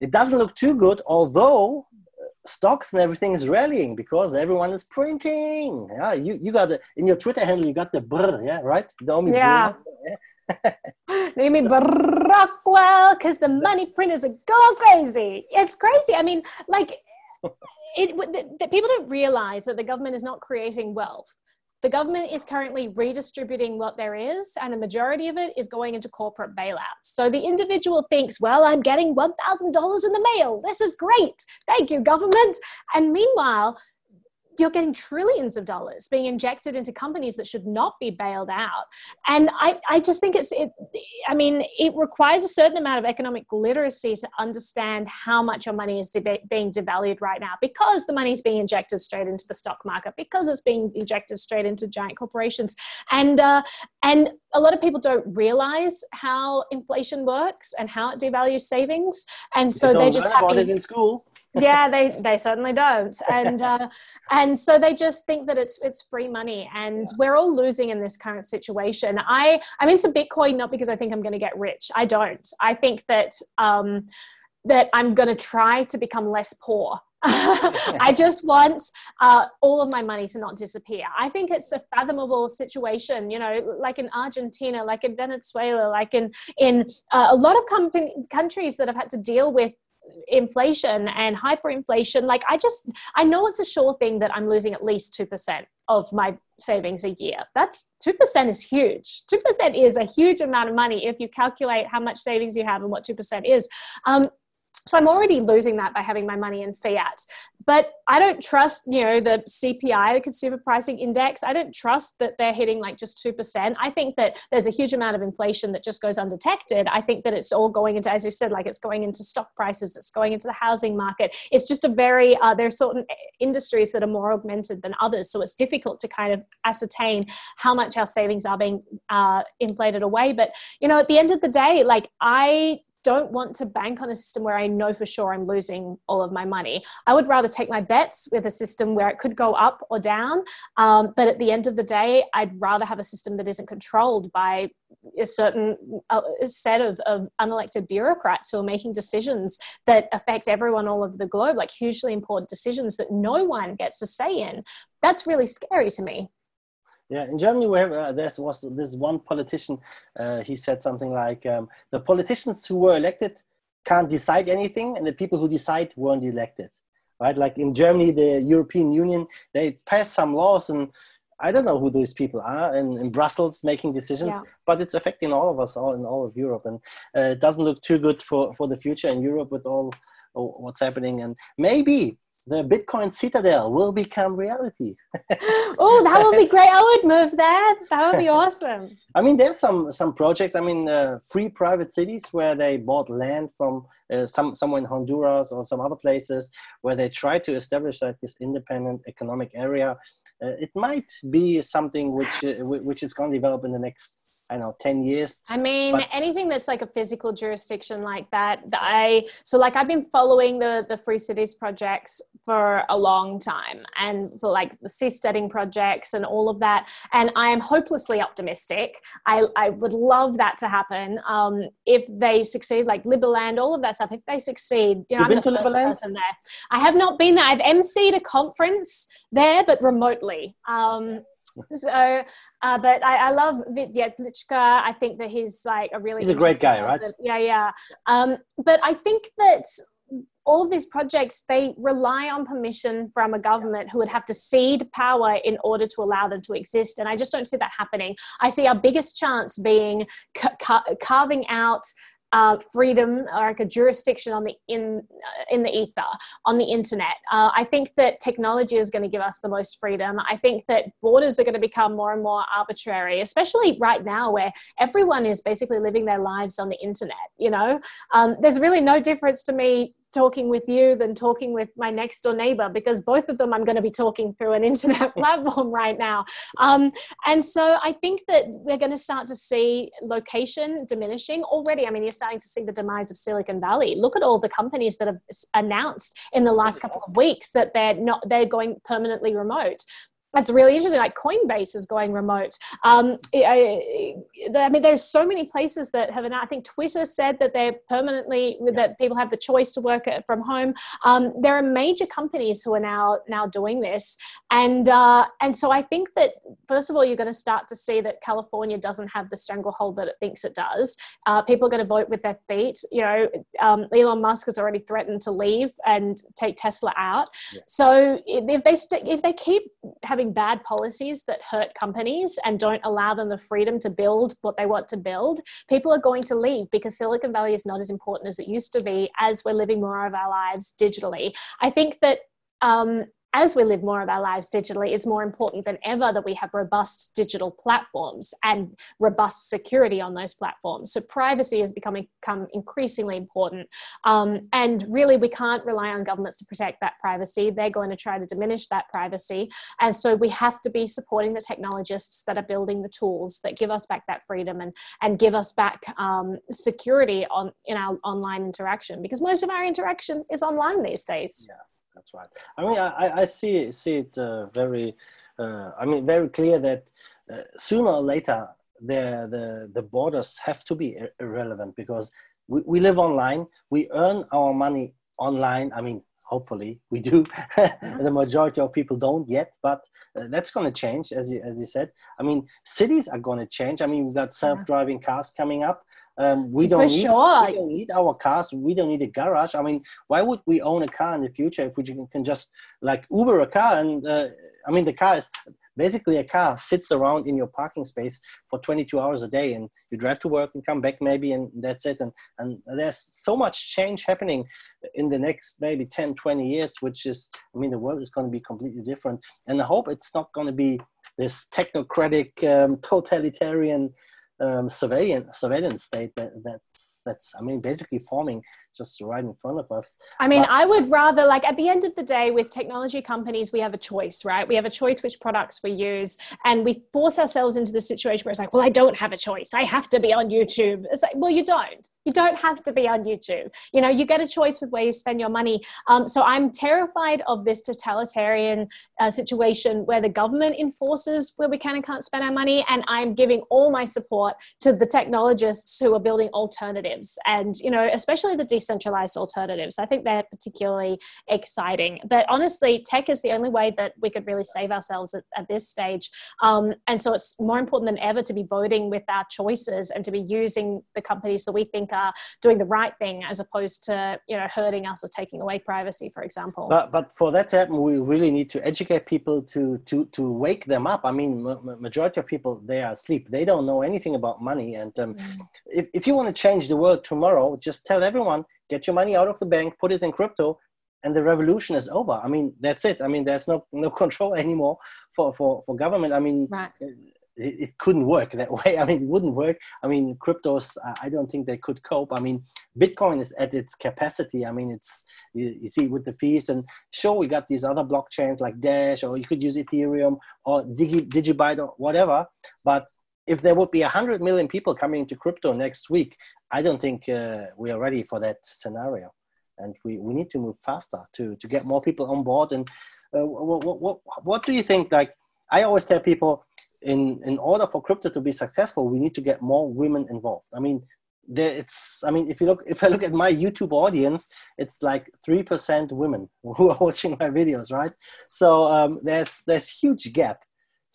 it doesn't look too good, although uh, stocks and everything is rallying because everyone is printing. Yeah, you, you got the, in your Twitter handle, you got the brr, yeah, right? Naomi yeah. Naomi Brockwell, because the money printers are going crazy. It's crazy. I mean, like, it, the, the, people don't realize that the government is not creating wealth the government is currently redistributing what there is, and the majority of it is going into corporate bailouts. So the individual thinks, well, I'm getting $1,000 in the mail. This is great. Thank you, government. And meanwhile, you're getting trillions of dollars being injected into companies that should not be bailed out. And I, I just think it's, it, I mean, it requires a certain amount of economic literacy to understand how much your money is de- being devalued right now because the money is being injected straight into the stock market, because it's being injected straight into giant corporations. And, uh, and a lot of people don't realize how inflation works and how it devalues savings. And so they're just it in school yeah they they certainly don't. And uh, and so they just think that it's it's free money and we're all losing in this current situation. I i'm into bitcoin not because i think i'm going to get rich. I don't. I think that um that i'm going to try to become less poor. I just want uh, all of my money to not disappear. I think it's a fathomable situation, you know, like in Argentina, like in Venezuela, like in in uh, a lot of com- countries that have had to deal with inflation and hyperinflation like i just i know it's a sure thing that i'm losing at least 2% of my savings a year. That's 2% is huge. 2% is a huge amount of money if you calculate how much savings you have and what 2% is. Um, so I'm already losing that by having my money in fiat. But I don't trust, you know, the CPI, the consumer pricing index. I don't trust that they're hitting like just 2%. I think that there's a huge amount of inflation that just goes undetected. I think that it's all going into, as you said, like it's going into stock prices, it's going into the housing market. It's just a very, uh, are certain industries that are more augmented than others. So it's difficult to kind of ascertain how much our savings are being uh, inflated away. But, you know, at the end of the day, like I don't want to bank on a system where I know for sure I'm losing all of my money. I would rather take my bets with a system where it could go up or down. Um, but at the end of the day, I'd rather have a system that isn't controlled by a certain set of, of unelected bureaucrats who are making decisions that affect everyone all over the globe, like hugely important decisions that no one gets a say in. That's really scary to me. Yeah, in Germany, we have uh, there was this one politician. Uh, he said something like, um, "The politicians who were elected can't decide anything, and the people who decide weren't elected." Right? Like in Germany, the European Union they passed some laws, and I don't know who those people are in, in Brussels making decisions, yeah. but it's affecting all of us, all in all of Europe, and uh, it doesn't look too good for for the future in Europe with all what's happening. And maybe the Bitcoin Citadel will become reality. oh, that would be great! I would move there. That would be awesome. I mean, there's some some projects. I mean, uh, free private cities where they bought land from uh, some somewhere in Honduras or some other places where they try to establish like this independent economic area. Uh, it might be something which uh, which is going to develop in the next I know, 10 years. I mean, but- anything that's like a physical jurisdiction like that, I, so like I've been following the, the Free Cities projects for a long time and for like the seasteading projects and all of that. And I am hopelessly optimistic. I, I would love that to happen. Um, if they succeed, like Liberland, all of that stuff, if they succeed, you know, You've I'm the first Liberland? person there. I have not been there. I've emceed a conference there, but remotely. Um, so uh, but I, I love Vitya I think that he's like a really he's a great guy, person. right? Yeah, yeah. Um, but I think that all of these projects they rely on permission from a government who would have to cede power in order to allow them to exist and i just don't see that happening i see our biggest chance being ca- carving out uh, freedom or like a jurisdiction on the in uh, in the ether on the internet. Uh, I think that technology is going to give us the most freedom. I think that borders are going to become more and more arbitrary, especially right now where everyone is basically living their lives on the internet. You know, um, there's really no difference to me talking with you than talking with my next door neighbor because both of them I'm going to be talking through an internet platform right now. Um, and so I think that we're going to start to see location diminishing already. I mean, you're starting to see the demise of Silicon Valley. Look at all the companies that have announced in the last couple of weeks that they're not they're going permanently remote that's really interesting. Like Coinbase is going remote. Um, I, I, mean, there's so many places that have. An I think Twitter said that they're permanently yeah. that people have the choice to work from home. Um, there are major companies who are now now doing this, and uh, and so I think that first of all, you're going to start to see that California doesn't have the stranglehold that it thinks it does. Uh, people are going to vote with their feet. You know, um, Elon Musk has already threatened to leave and take Tesla out. Yeah. So if they st- if they keep having having bad policies that hurt companies and don't allow them the freedom to build what they want to build, people are going to leave because Silicon Valley is not as important as it used to be as we're living more of our lives digitally. I think that um, as we live more of our lives digitally, is more important than ever that we have robust digital platforms and robust security on those platforms. So privacy is becoming become increasingly important. Um, and really, we can't rely on governments to protect that privacy. They're going to try to diminish that privacy. And so we have to be supporting the technologists that are building the tools that give us back that freedom and, and give us back um, security on in our online interaction because most of our interaction is online these days. Yeah that's right. I mean, I, I see see it uh, very, uh, I mean, very clear that uh, sooner or later the the the borders have to be irrelevant because we, we live online, we earn our money online. I mean, hopefully we do. the majority of people don't yet, but uh, that's going to change, as you as you said. I mean, cities are going to change. I mean, we've got self-driving cars coming up. Um, we don't For need sure. we don't need our cars. We don't need a garage. I mean, why would we own a car in the future if we can just like Uber a car? And uh, I mean, the car is basically a car sits around in your parking space for 22 hours a day, and you drive to work and come back maybe, and that's it. And and there's so much change happening in the next maybe 10, 20 years, which is, I mean, the world is going to be completely different. And I hope it's not going to be this technocratic, um, totalitarian um, surveillance surveillance state that, that's that's I mean basically forming just right in front of us. I mean, but, I would rather like at the end of the day, with technology companies, we have a choice, right? We have a choice which products we use, and we force ourselves into the situation where it's like, well, I don't have a choice. I have to be on YouTube. It's like, well, you don't. You don't have to be on YouTube. You know, you get a choice with where you spend your money. Um, so I'm terrified of this totalitarian uh, situation where the government enforces where we can and can't spend our money, and I'm giving all my support to the technologists who are building alternatives, and you know, especially the decentralized alternatives. I think they're particularly exciting. But honestly, tech is the only way that we could really save ourselves at, at this stage. Um, and so it's more important than ever to be voting with our choices and to be using the companies that we think are doing the right thing as opposed to you know hurting us or taking away privacy, for example. But but for that to happen, we really need to educate people to to to wake them up. I mean, majority of people they are asleep. They don't know anything about money. And um, mm. if if you want to change the world tomorrow, just tell everyone get your money out of the bank, put it in crypto, and the revolution is over. I mean, that's it. I mean, there's no no control anymore for for, for government. I mean, right. it, it, couldn't work that way. I mean, it wouldn't work. I mean, cryptos. I don't think they could cope. I mean, Bitcoin is at its capacity. I mean, it's you, you see with the fees, and sure, we got these other blockchains like Dash, or you could use Ethereum or Digi, Digibyte or whatever. But if there would be 100 million people coming into crypto next week, I don't think uh, we are ready for that scenario. And we, we need to move faster to, to get more people on board. And uh, what, what, what do you think? Like, I always tell people, in, in order for crypto to be successful, we need to get more women involved. I mean, there it's i mean if you look if i look at my youtube audience it's like 3% women who are watching my videos right so um, there's there's huge gap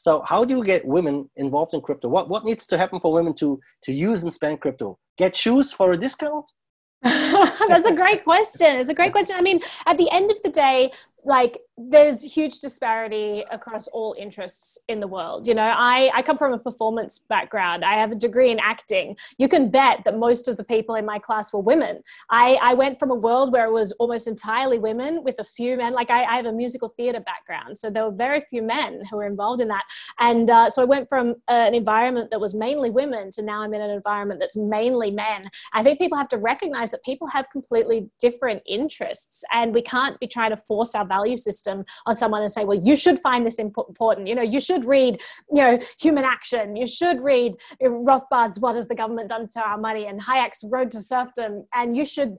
so how do you get women involved in crypto? What what needs to happen for women to to use and spend crypto? Get shoes for a discount? That's a great question. It's a great question. I mean, at the end of the day, like there's huge disparity across all interests in the world. You know I, I come from a performance background. I have a degree in acting. You can bet that most of the people in my class were women. I, I went from a world where it was almost entirely women with a few men. Like i, I have a musical theater background. So there were very few men who were involved in that. And uh, so i went from uh, an environment that was mainly women to now i'm in an environment that's mainly men. I think people have to recognize that people have completely different interests and we can't be trying to force our value system on someone and say, well, you should find this important. You know, you should read, you know, Human Action. You should read Rothbard's What Has the Government Done to Our Money and Hayek's Road to Serfdom. And you should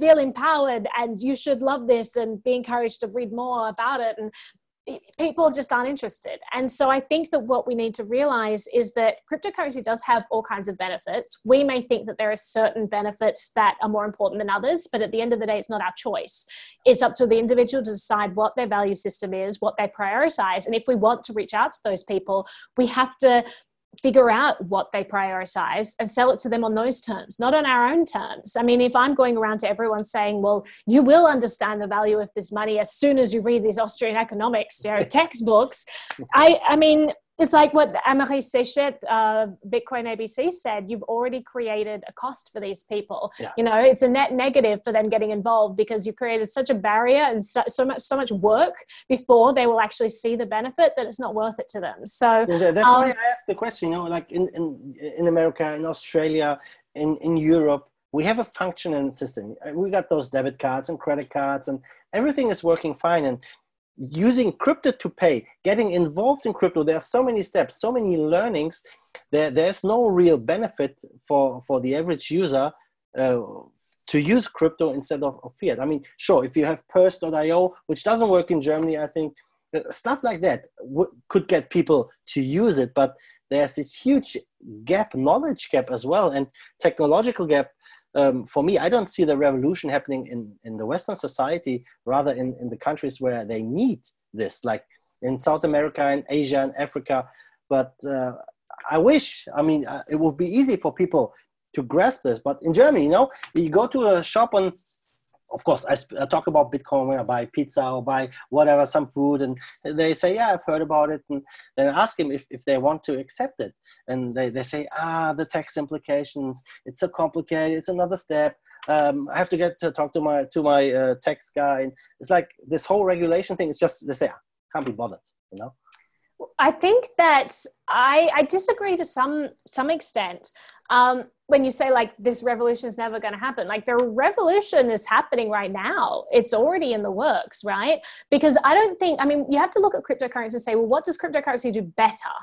feel empowered and you should love this and be encouraged to read more about it. And people just aren't interested. And so I think that what we need to realize is that cryptocurrency does have all kinds of benefits. We may think that there are certain benefits that are more important than others, but at the end of the day, it's not our choice. It's up to the individual to decide what their value system is, what they prioritize. And if we want to reach out to those people, we have to figure out what they prioritize and sell it to them on those terms, not on our own terms. I mean, if I'm going around to everyone saying, well, you will understand the value of this money as soon as you read these Austrian economics you know, textbooks, I, I mean, it's like what Amaury Séchet, uh, Bitcoin ABC said, you've already created a cost for these people. Yeah. You know, it's a net negative for them getting involved because you've created such a barrier and so, so, much so much work before they will actually see the benefit that it's not worth it to them. So yeah, that's um, why I asked the question, you know, like in, in, in America, in Australia, in, in Europe, we have a functioning system. We got those debit cards and credit cards and everything is working fine. And using crypto to pay, getting involved in crypto, there are so many steps, so many learnings. There, there's no real benefit for, for the average user uh, to use crypto instead of, of, fiat. I mean, sure, if you have Purse.io, which doesn't work in Germany, I think uh, stuff like that could get people to use it, but there's this huge gap, knowledge gap as well, and technological gap um, for me, I don't see the revolution happening in, in the Western society, rather in, in the countries where they need this, like in South America and Asia and Africa. But uh, I wish, I mean, uh, it would be easy for people to grasp this. But in Germany, you know, you go to a shop and of course, I, I, talk about Bitcoin when I buy pizza or buy whatever, some food, and they say, Yeah, I've heard about it. And then I ask them if, if they want to accept it and they, they say, ah, the tax implications, it's so complicated, it's another step. Um, I have to get to talk to my to my uh, tax guy. And it's like this whole regulation thing is just they say, I can't be bothered, you know. I think that I, I disagree to some some extent. Um, when you say like this revolution is never going to happen, like the revolution is happening right now. It's already in the works, right? Because I don't think. I mean, you have to look at cryptocurrency and say, well, what does cryptocurrency do better?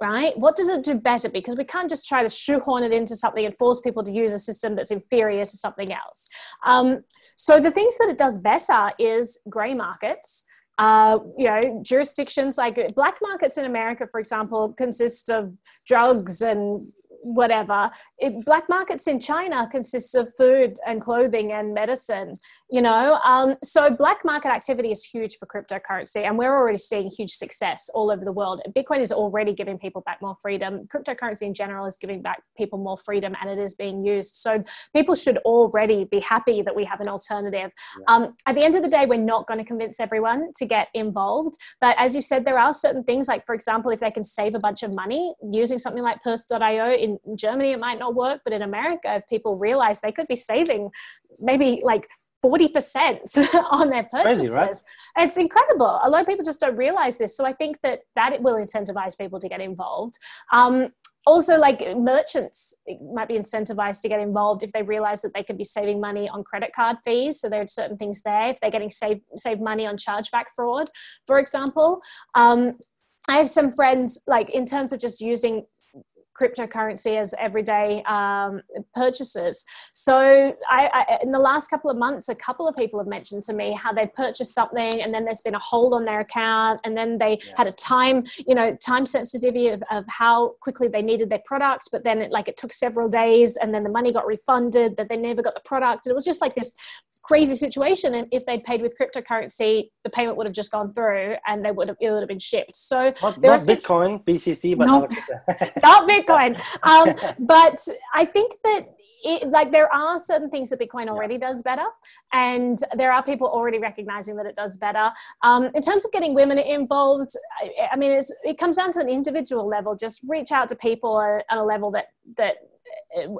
Right? What does it do better? Because we can't just try to shoehorn it into something and force people to use a system that's inferior to something else. Um, so the things that it does better is grey markets uh, you know, jurisdictions like black markets in America, for example, consists of drugs and whatever. It, black markets in China consists of food and clothing and medicine, you know. Um, so black market activity is huge for cryptocurrency, and we're already seeing huge success all over the world. Bitcoin is already giving people back more freedom. Cryptocurrency in general is giving back people more freedom, and it is being used. So people should already be happy that we have an alternative. Yeah. Um, at the end of the day, we're not going to convince everyone to get involved, but as you said, there are certain things like, for example, if they can save a bunch of money using something like Purse.io in in Germany, it might not work, but in America, if people realize they could be saving maybe like 40% on their purchases. Crazy, right? It's incredible. A lot of people just don't realize this. So I think that that it will incentivize people to get involved. Um, also, like merchants might be incentivized to get involved if they realize that they could be saving money on credit card fees. So there are certain things there. If they're getting save, save money on chargeback fraud, for example. Um, I have some friends, like in terms of just using cryptocurrency as everyday um, purchases. So, I, I, in the last couple of months, a couple of people have mentioned to me how they've purchased something and then there's been a hold on their account, and then they yeah. had a time, you know, time sensitivity of, of how quickly they needed their product, but then it, like it took several days, and then the money got refunded, that they never got the product. And it was just like this crazy situation. And if they'd paid with cryptocurrency, the payment would have just gone through, and they would have it would have been shipped. So not, not Bitcoin, BCC, but not, not Bitcoin. Um, but I think that it, like there are certain things that Bitcoin already yeah. does better, and there are people already recognizing that it does better. Um, in terms of getting women involved, I, I mean, it comes down to an individual level. Just reach out to people at, at a level that that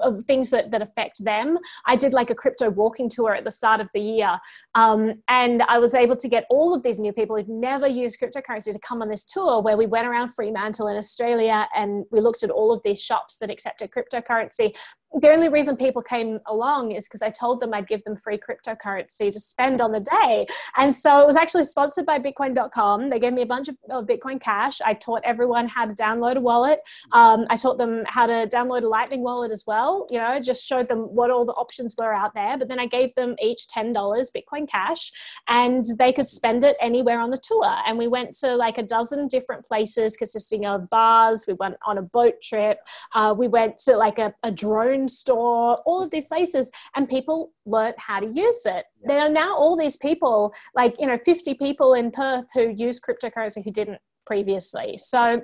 of things that, that affect them. I did like a crypto walking tour at the start of the year. Um, and I was able to get all of these new people who've never used cryptocurrency to come on this tour where we went around Fremantle in Australia and we looked at all of these shops that accepted cryptocurrency the only reason people came along is because I told them I'd give them free cryptocurrency to spend on the day. And so it was actually sponsored by Bitcoin.com. They gave me a bunch of, of Bitcoin Cash. I taught everyone how to download a wallet. Um, I taught them how to download a Lightning wallet as well. You know, just showed them what all the options were out there. But then I gave them each $10 Bitcoin Cash and they could spend it anywhere on the tour. And we went to like a dozen different places consisting of bars. We went on a boat trip. Uh, we went to like a, a drone store, all of these places, and people learned how to use it. Yeah. There are now all these people, like, you know, 50 people in Perth who use cryptocurrency who didn't previously. So, I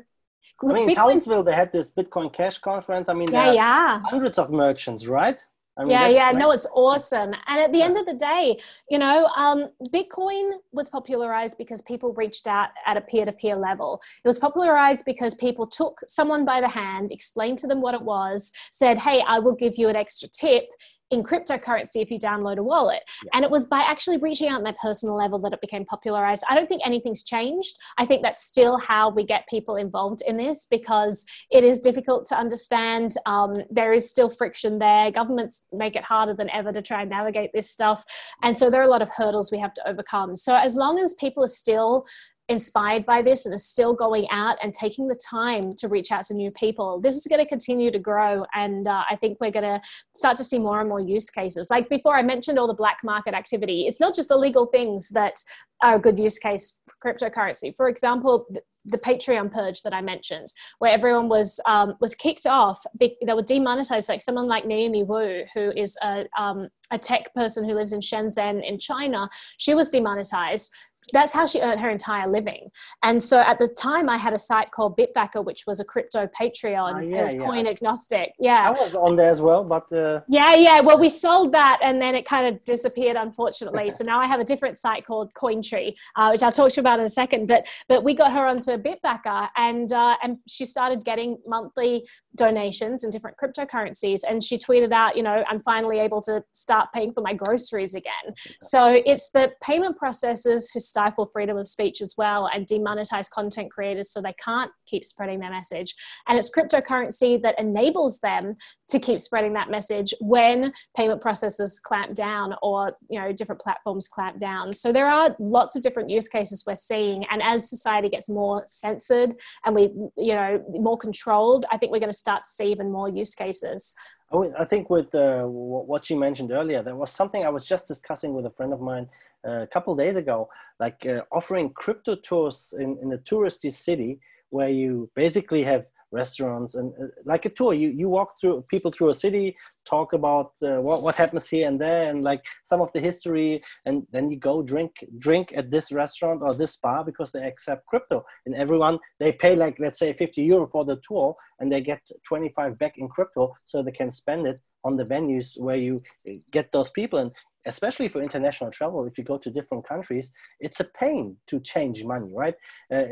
mean, in Townsville, they had this Bitcoin Cash conference. I mean, yeah, yeah. hundreds of merchants, right? I mean, yeah, yeah, great. no, it's awesome. And at the end of the day, you know, um, Bitcoin was popularized because people reached out at a peer to peer level. It was popularized because people took someone by the hand, explained to them what it was, said, hey, I will give you an extra tip in cryptocurrency if you download a wallet. Yeah. And it was by actually reaching out on that personal level that it became popularized. I don't think anything's changed. I think that's still how we get people involved in this because it is difficult to understand. Um, there is still friction there. Governments make it harder than ever to try and navigate this stuff. And so there are a lot of hurdles we have to overcome. So as long as people are still inspired by this and are still going out and taking the time to reach out to new people, this is going to continue to grow. And uh, I think we're going to start to see more and more use cases. Like before, I mentioned all the black market activity. It's not just illegal things that are a good use case for cryptocurrency. For example, the Patreon purge that I mentioned, where everyone was um, was kicked off. They were demonetized. Like someone like Naomi Wu, who is a um, a tech person who lives in Shenzhen in China, she was demonetized that's how she earned her entire living. And so at the time, I had a site called Bitbacker, which was a crypto Patreon. Uh, yeah, it was coin agnostic. Yeah, I was on there as well, but uh... yeah, yeah. Well, we sold that, and then it kind of disappeared, unfortunately. so now I have a different site called Cointree, uh, which I'll talk to you about in a second. But but we got her onto Bitbacker, and uh, and she started getting monthly donations in different cryptocurrencies, and she tweeted out, you know, I'm finally able to start paying for my groceries again. So it's the payment processors who stifle freedom of speech as well and demonetize content creators so they can't keep spreading their message. And it's cryptocurrency that enables them to keep spreading that message when payment processors clamp down or you know different platforms clamp down. So there are lots of different use cases we're seeing. And as society gets more censored and we you know more controlled, I think we're going to start to see even more use cases. I think with uh, what you mentioned earlier, there was something I was just discussing with a friend of mine uh, a couple days ago, like uh, offering crypto tours in, in a touristy city where you basically have restaurants and uh, like a tour. You you walk through people through a city talk about uh, what, what happens here and there and like some of the history and then you go drink drink at this restaurant or this bar because they accept crypto. And everyone they pay like let's say 50 euro for the tour and they get 25 back in crypto so they can spend it on the venues where you uh, get those people and especially for international travel, if you go to different countries, it's a pain to change money, right? Uh,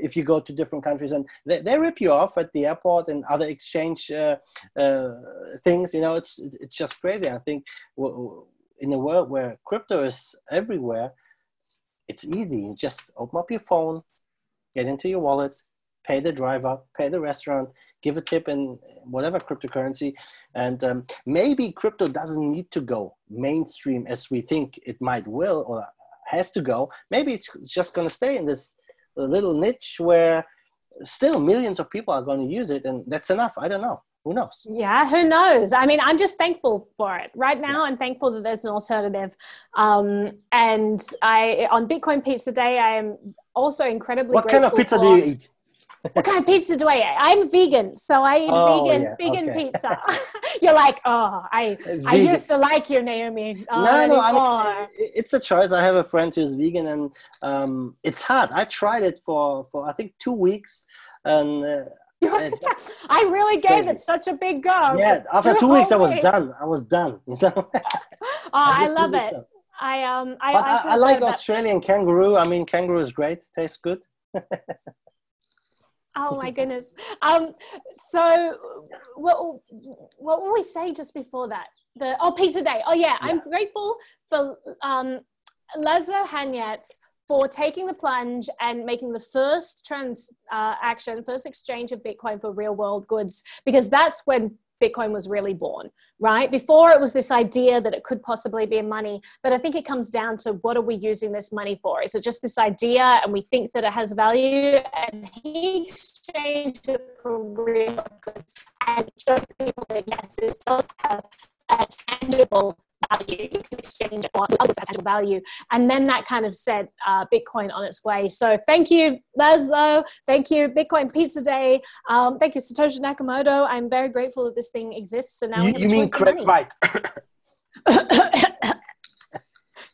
if you go to different countries and they, they, rip you off at the airport and other exchange uh, uh, things, you know, it's it's just crazy. I think in a world where crypto is everywhere, it's easy. You just open up your phone, get into your wallet, pay the driver, pay the restaurant, give a tip in whatever cryptocurrency. And um, maybe crypto doesn't need to go mainstream as we think it might will or has to go. Maybe it's just going to stay in this little niche where still millions of people are going to use it, and that's enough. I don't know. Who knows? Yeah, who knows? I mean, I'm just thankful for it. Right now. I'm thankful that there's an alternative. Um, and I on Bitcoin Pizza Day, I am also incredibly. What kind of pizza for, do you eat? What kind of pizza do I eat? I'm vegan, so I eat oh, vegan yeah. vegan okay. pizza. You're like, oh, I vegan. I used to like you, Naomi. Oh, no, no, I mean, it's a choice. I have a friend who's vegan, and um, it's hard. I tried it for for I think two weeks, and. Uh, I really gave crazy. it such a big go. Yeah, after two weeks, I was done. I was done. oh, I, I love it. I um, I, I, I, like Australian kangaroo. I mean, kangaroo is great. Tastes good. Oh my goodness. Um, so what what will we say just before that? The oh pizza day. Oh yeah, yeah. I'm grateful for um, Laszlo for taking the plunge and making the first transaction, uh, first exchange of Bitcoin for real world goods, because that's when Bitcoin was really born, right? Before it was this idea that it could possibly be money, but I think it comes down to what are we using this money for? Is it just this idea and we think that it has value? And he exchanged it for real goods and showed people that yes, this does have a tangible value. You can exchange for others have value. And then that kind of set uh, Bitcoin on its way. So thank you, Laszlo. Thank you, Bitcoin Pizza Day. Um, thank you, Satoshi Nakamoto. I'm very grateful that this thing exists. And now you, you mean Craig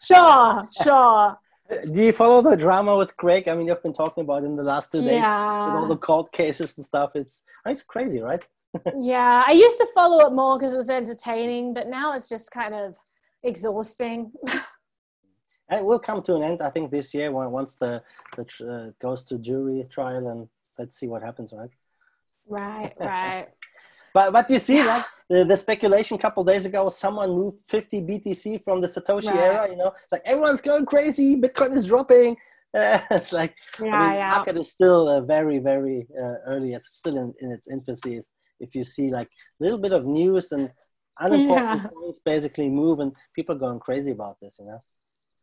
sure, sure. Do you follow the drama with Craig? I mean, you've been talking about in the last two days yeah. with all the court cases and stuff. It's it's crazy, right? Yeah, I used to follow it more because it was entertaining, but now it's just kind of exhausting. it will come to an end, I think, this year once the, the uh, goes to jury trial, and let's see what happens, right? Right, right. but but you see, like the, the speculation a couple days ago, someone moved 50 BTC from the Satoshi right. era. You know, it's like everyone's going crazy. Bitcoin is dropping. Uh, it's like yeah, I mean, yeah. market is still uh, very very uh, early. It's still in, in its infancy. It's, if you see like a little bit of news and unimportant yeah. points basically move and people are going crazy about this you know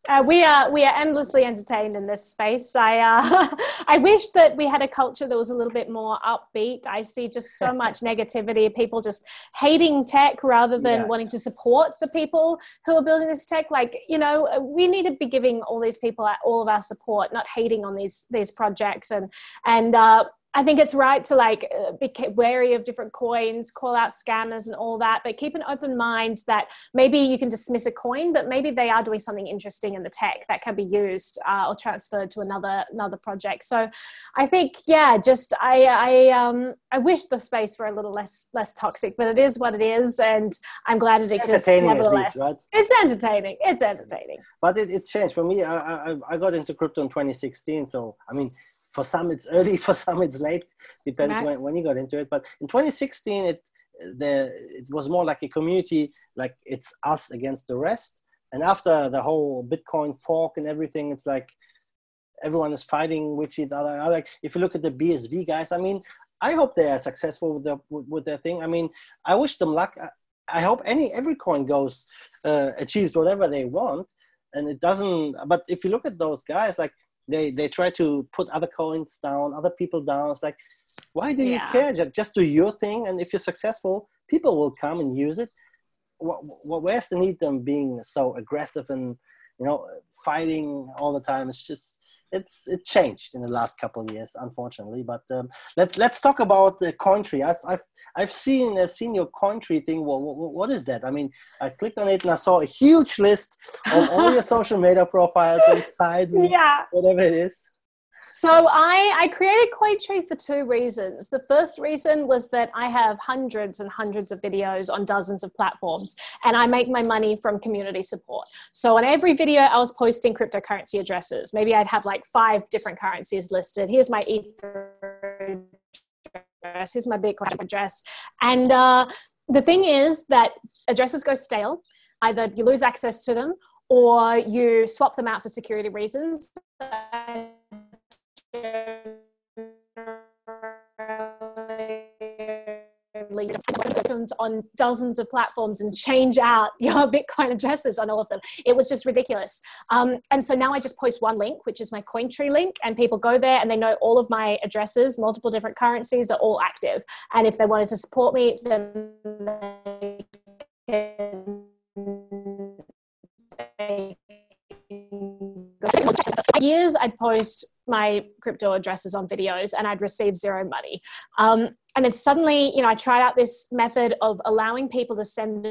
uh, we are we are endlessly entertained in this space. I uh, I wish that we had a culture that was a little bit more upbeat. I see just so much negativity, people just hating tech rather than yeah. wanting to support the people who are building this tech. Like you know, we need to be giving all these people all of our support, not hating on these these projects and and uh, I think it's right to like uh, be wary of different coins, call out scammers and all that, but keep an open mind that maybe you can dismiss a coin, but maybe they are doing something interesting in the tech that can be used uh, or transferred to another another project. So, I think yeah, just I I um I wish the space were a little less less toxic, but it is what it is, and I'm glad it exists. Nevertheless, least, right? it's entertaining. It's entertaining. But it, it changed for me. I, I I got into crypto in 2016, so I mean for some it's early for some it's late depends when, when you got into it but in 2016 it the it was more like a community like it's us against the rest and after the whole bitcoin fork and everything it's like everyone is fighting with each other. Like if you look at the BSV guys. I mean, I hope they are successful with their with their thing. I mean, I wish them luck. I hope any every coin goes uh, achieves whatever they want, and it doesn't. But if you look at those guys, like they they try to put other coins down, other people down. It's like, why do yeah. you care? Just just do your thing, and if you're successful, people will come and use it. What, what where's the need them being so aggressive and you know fighting all the time? It's just it's it changed in the last couple of years, unfortunately. But um, let let's talk about the Cointree. I've I've I've seen uh, seen your Cointree thing. Well, what, what is that? I mean, I clicked on it and I saw a huge list of all your social media profiles and sites and yeah. whatever it is. So I, I created Cointree for two reasons. The first reason was that I have hundreds and hundreds of videos on dozens of platforms, and I make my money from community support. So on every video, I was posting cryptocurrency addresses. Maybe I'd have like five different currencies listed. Here's my Ether address. Here's my Bitcoin address. And uh, the thing is that addresses go stale. Either you lose access to them or you swap them out for security reasons on dozens of platforms and change out your Bitcoin addresses on all of them. It was just ridiculous. Um, and so now I just post one link, which is my Cointree link, and people go there and they know all of my addresses, multiple different currencies are all active. And if they wanted to support me, then they can. Years I'd post my crypto addresses on videos and I'd receive zero money. Um, and then suddenly, you know, I tried out this method of allowing people to send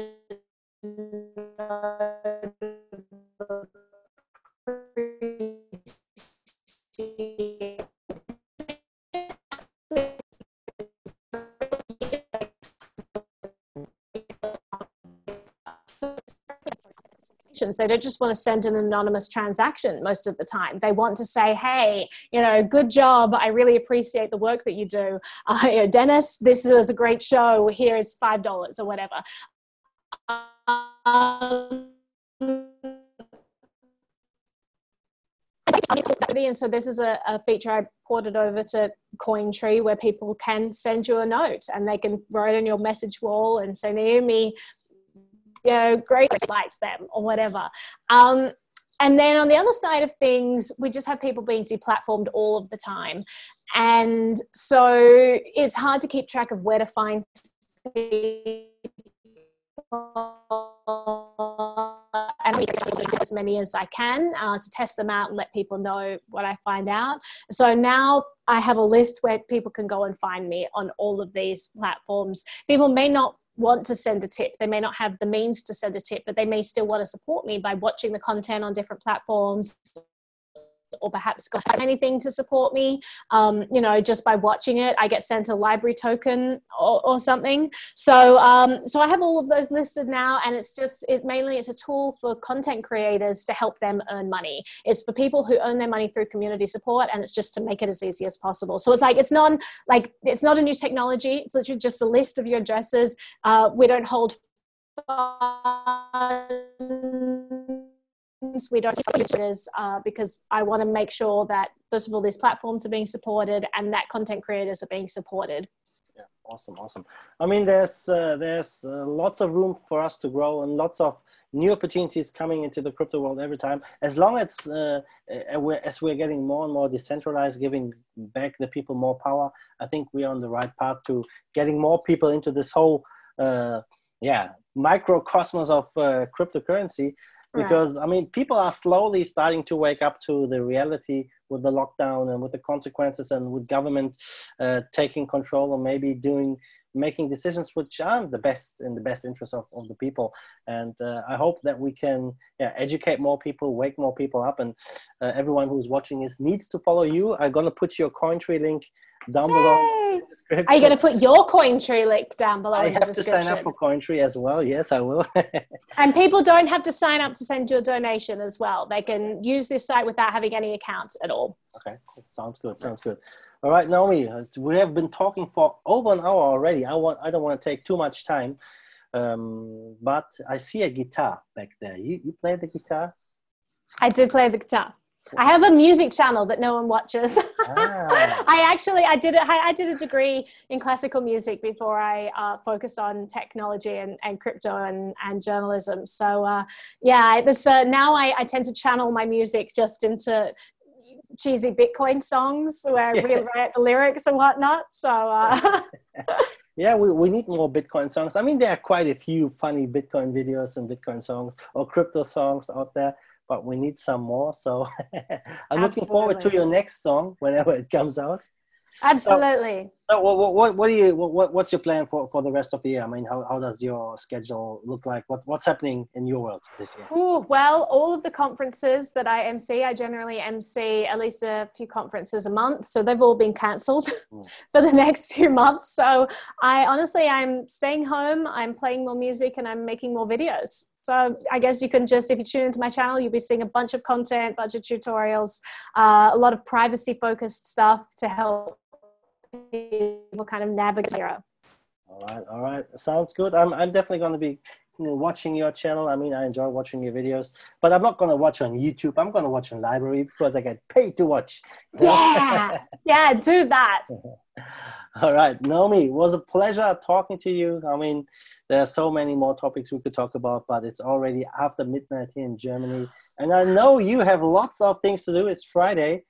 transactions. They don't just want to send an anonymous transaction most of the time. They want to say, hey, you know, good job. I really appreciate the work that you do. Uh, you know, Dennis, this was a great show. Here is $5 or whatever. Um, and so this is a, a, feature I ported over to Cointree where people can send you a note and they can write on your message wall and say, Naomi, you know, great liked them or whatever. Um, and then on the other side of things, we just have people being deplatformed all of the time. And so it's hard to keep track of where to find and as many as I can uh, to test them out and let people know what I find out. So now I have a list where people can go and find me on all of these platforms. People may not want to send a tip. They may not have the means to send a tip, but they may still want to support me by watching the content on different platforms or perhaps got anything to support me um, you know just by watching it i get sent a LBRY token or, or something. So um, so i have all of those listed now and it's just it mainly it's a tool for content creators to help them earn money. It's for people who earn their money through community support and it's just to make it as easy as possible. So it's like it's not like it's not a new technology. It's literally just a list of your addresses. Uh, we don't hold we don't uh, because I want to make sure that first of all these platforms are being supported and that content creators are being supported. Yeah, awesome, awesome. I mean, there's uh, there's uh, lots of room for us to grow and lots of new opportunities coming into the crypto world every time. As long as uh, as we're getting more and more decentralized, giving back the people more power, I think we're on the right path to getting more people into this whole uh, yeah microcosmos of uh, cryptocurrency because right. i mean people are slowly starting to wake up to the reality with the lockdown and with the consequences and with government uh, taking control or maybe doing making decisions which aren't the best in the best interest of, of the people and uh, i hope that we can yeah, educate more people wake more people up and uh, everyone who's watching this needs to follow you i'm going to put your cointree link down Yay! below are you going to put your Cointree link down below? I have to sign up for Cointree as well. Yes, I will. and people don't have to sign up to send you a donation as well. They can use this site without having any accounts at all. Okay, sounds good. Sounds good. All right, Naomi, we have been talking for over an hour already. I want. I don't want to take too much time, um, but I see a guitar back there. You you play the guitar? I do play the guitar. I have a music channel that no one watches. Ah. I actually I did it. I did a degree in classical music before I uh, focused on technology and, and crypto and, and journalism. So uh, yeah, this uh, now I, I tend to channel my music just into cheesy Bitcoin songs where we write the lyrics and whatnot. So. Uh, yeah, we, we need more Bitcoin songs. I mean, there are quite a few funny Bitcoin videos and Bitcoin songs or crypto songs out there but we need some more. So I'm Absolutely. looking forward to your next song whenever it comes out. Absolutely. So, so what, what, what do you what, what's your plan for, for the rest of the year? I mean, how, how does your schedule look like? What what's happening in your world this year? Ooh, well, all of the conferences that I MC, I generally MC at least a few conferences a month. So they've all been cancelled mm. for the next few months. So I honestly, I'm staying home. I'm playing more music and I'm making more videos. So I guess you can just, if you tune into my channel, you'll be seeing a bunch of content, bunch of tutorials, uh, a lot of privacy focused stuff to help people kind of navigate Zero. All right, all right, sounds good. I'm, I'm definitely going to be you know, watching your channel. I mean, I enjoy watching your videos, but I'm not going to watch on YouTube. I'm going to watch on LBRY because I get paid to watch. Yeah, yeah, do that. All right, Naomi, it was a pleasure talking to you. I mean, there are so many more topics we could talk about, but it's already after midnight here in Germany. And I know you have lots of things to do. It's Friday,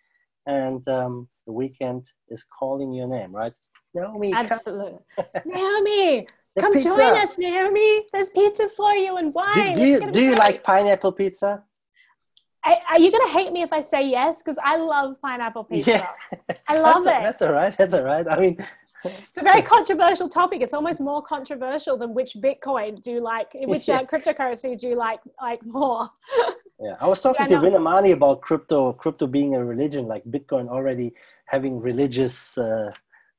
and um, the weekend is calling your name, right? Naomi. Absolutely. Naomi, come pizza. join us, Naomi. There's pizza for you and wine. Do, do you, do you like pineapple pizza? I, are you gonna hate me if I say yes? Because I love pineapple pizza. Yeah. I love that's it. A, that's all right. That's all right. I mean, it's a very controversial topic. It's almost more controversial than which Bitcoin do you like, which uh, cryptocurrency do you like like more. Yeah, I was talking yeah, to no. Vinamani about crypto, crypto being a religion, like Bitcoin already having religious, uh,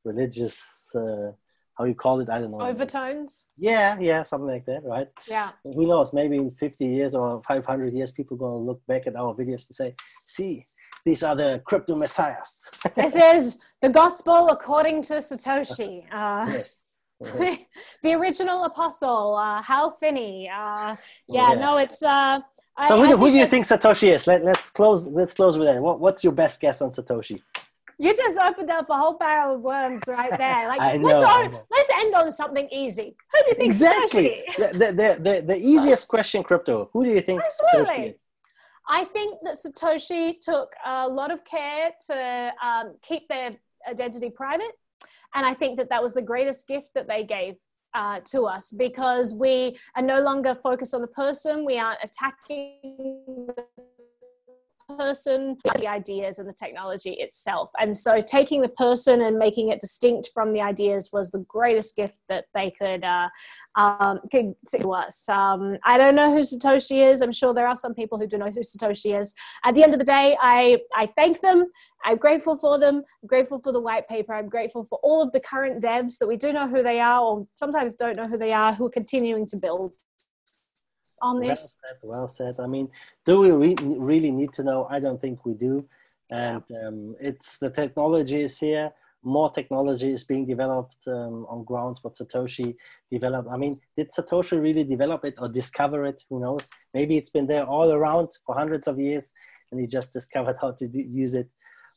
religious uh, how you call it? I don't know. Overtones? Yeah yeah something like that right? Yeah. Who knows? Maybe in 50 years or 500 years people are going to look back at our videos and say see these are the crypto messiahs. This is the gospel according to satoshi. Uh. Yes. the original apostle uh, hal finney uh, yeah, yeah, no it's uh so I, who, I who do you think Satoshi is? Let, let's close. Let's close with that. What, what's your best guess on Satoshi? You just opened up a whole barrel of worms right there. Like, I know, let's, let's end on something easy. Who do you think exactly. The, the, the, the, easiest question, crypto. Who do you think Absolutely. Satoshi is? I think that Satoshi took a lot of care to um, keep their identity private. And I think that that was the greatest gift that they gave uh, to us because we are no longer focused on the person. We aren't attacking the person, the ideas and the technology itself. And so taking the person and making it distinct from the ideas was the greatest gift that they could, uh, um, to us. Um, I don't know who Satoshi is. I'm sure there are some people who do know who Satoshi is. At the end of the day, I, I thank them. I'm grateful for them. I'm grateful for the white paper. I'm grateful for all of the current devs that we do know who they are or sometimes don't know who they are who are continuing to build on this? Well said. Well said. I mean, do we re- really need to know? I don't think we do. And um, it's the technology is here. More technology is being developed um, on grounds what Satoshi developed. I mean, did Satoshi really develop it or discover it? Who knows? Maybe it's been there all around for hundreds of years, and he just discovered how to do, use it.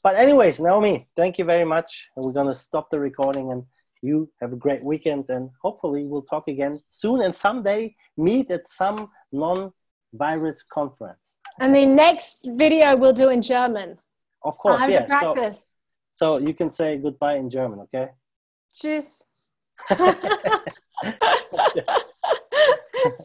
But anyways, Naomi, thank you very much. And we're gonna stop the recording and you have a great weekend and hopefully we'll talk again soon and someday meet at some non virus conference. And the next video we'll do in German. Of course, I have yeah. to practice. So, so you can say goodbye in German, okay? Tschüss.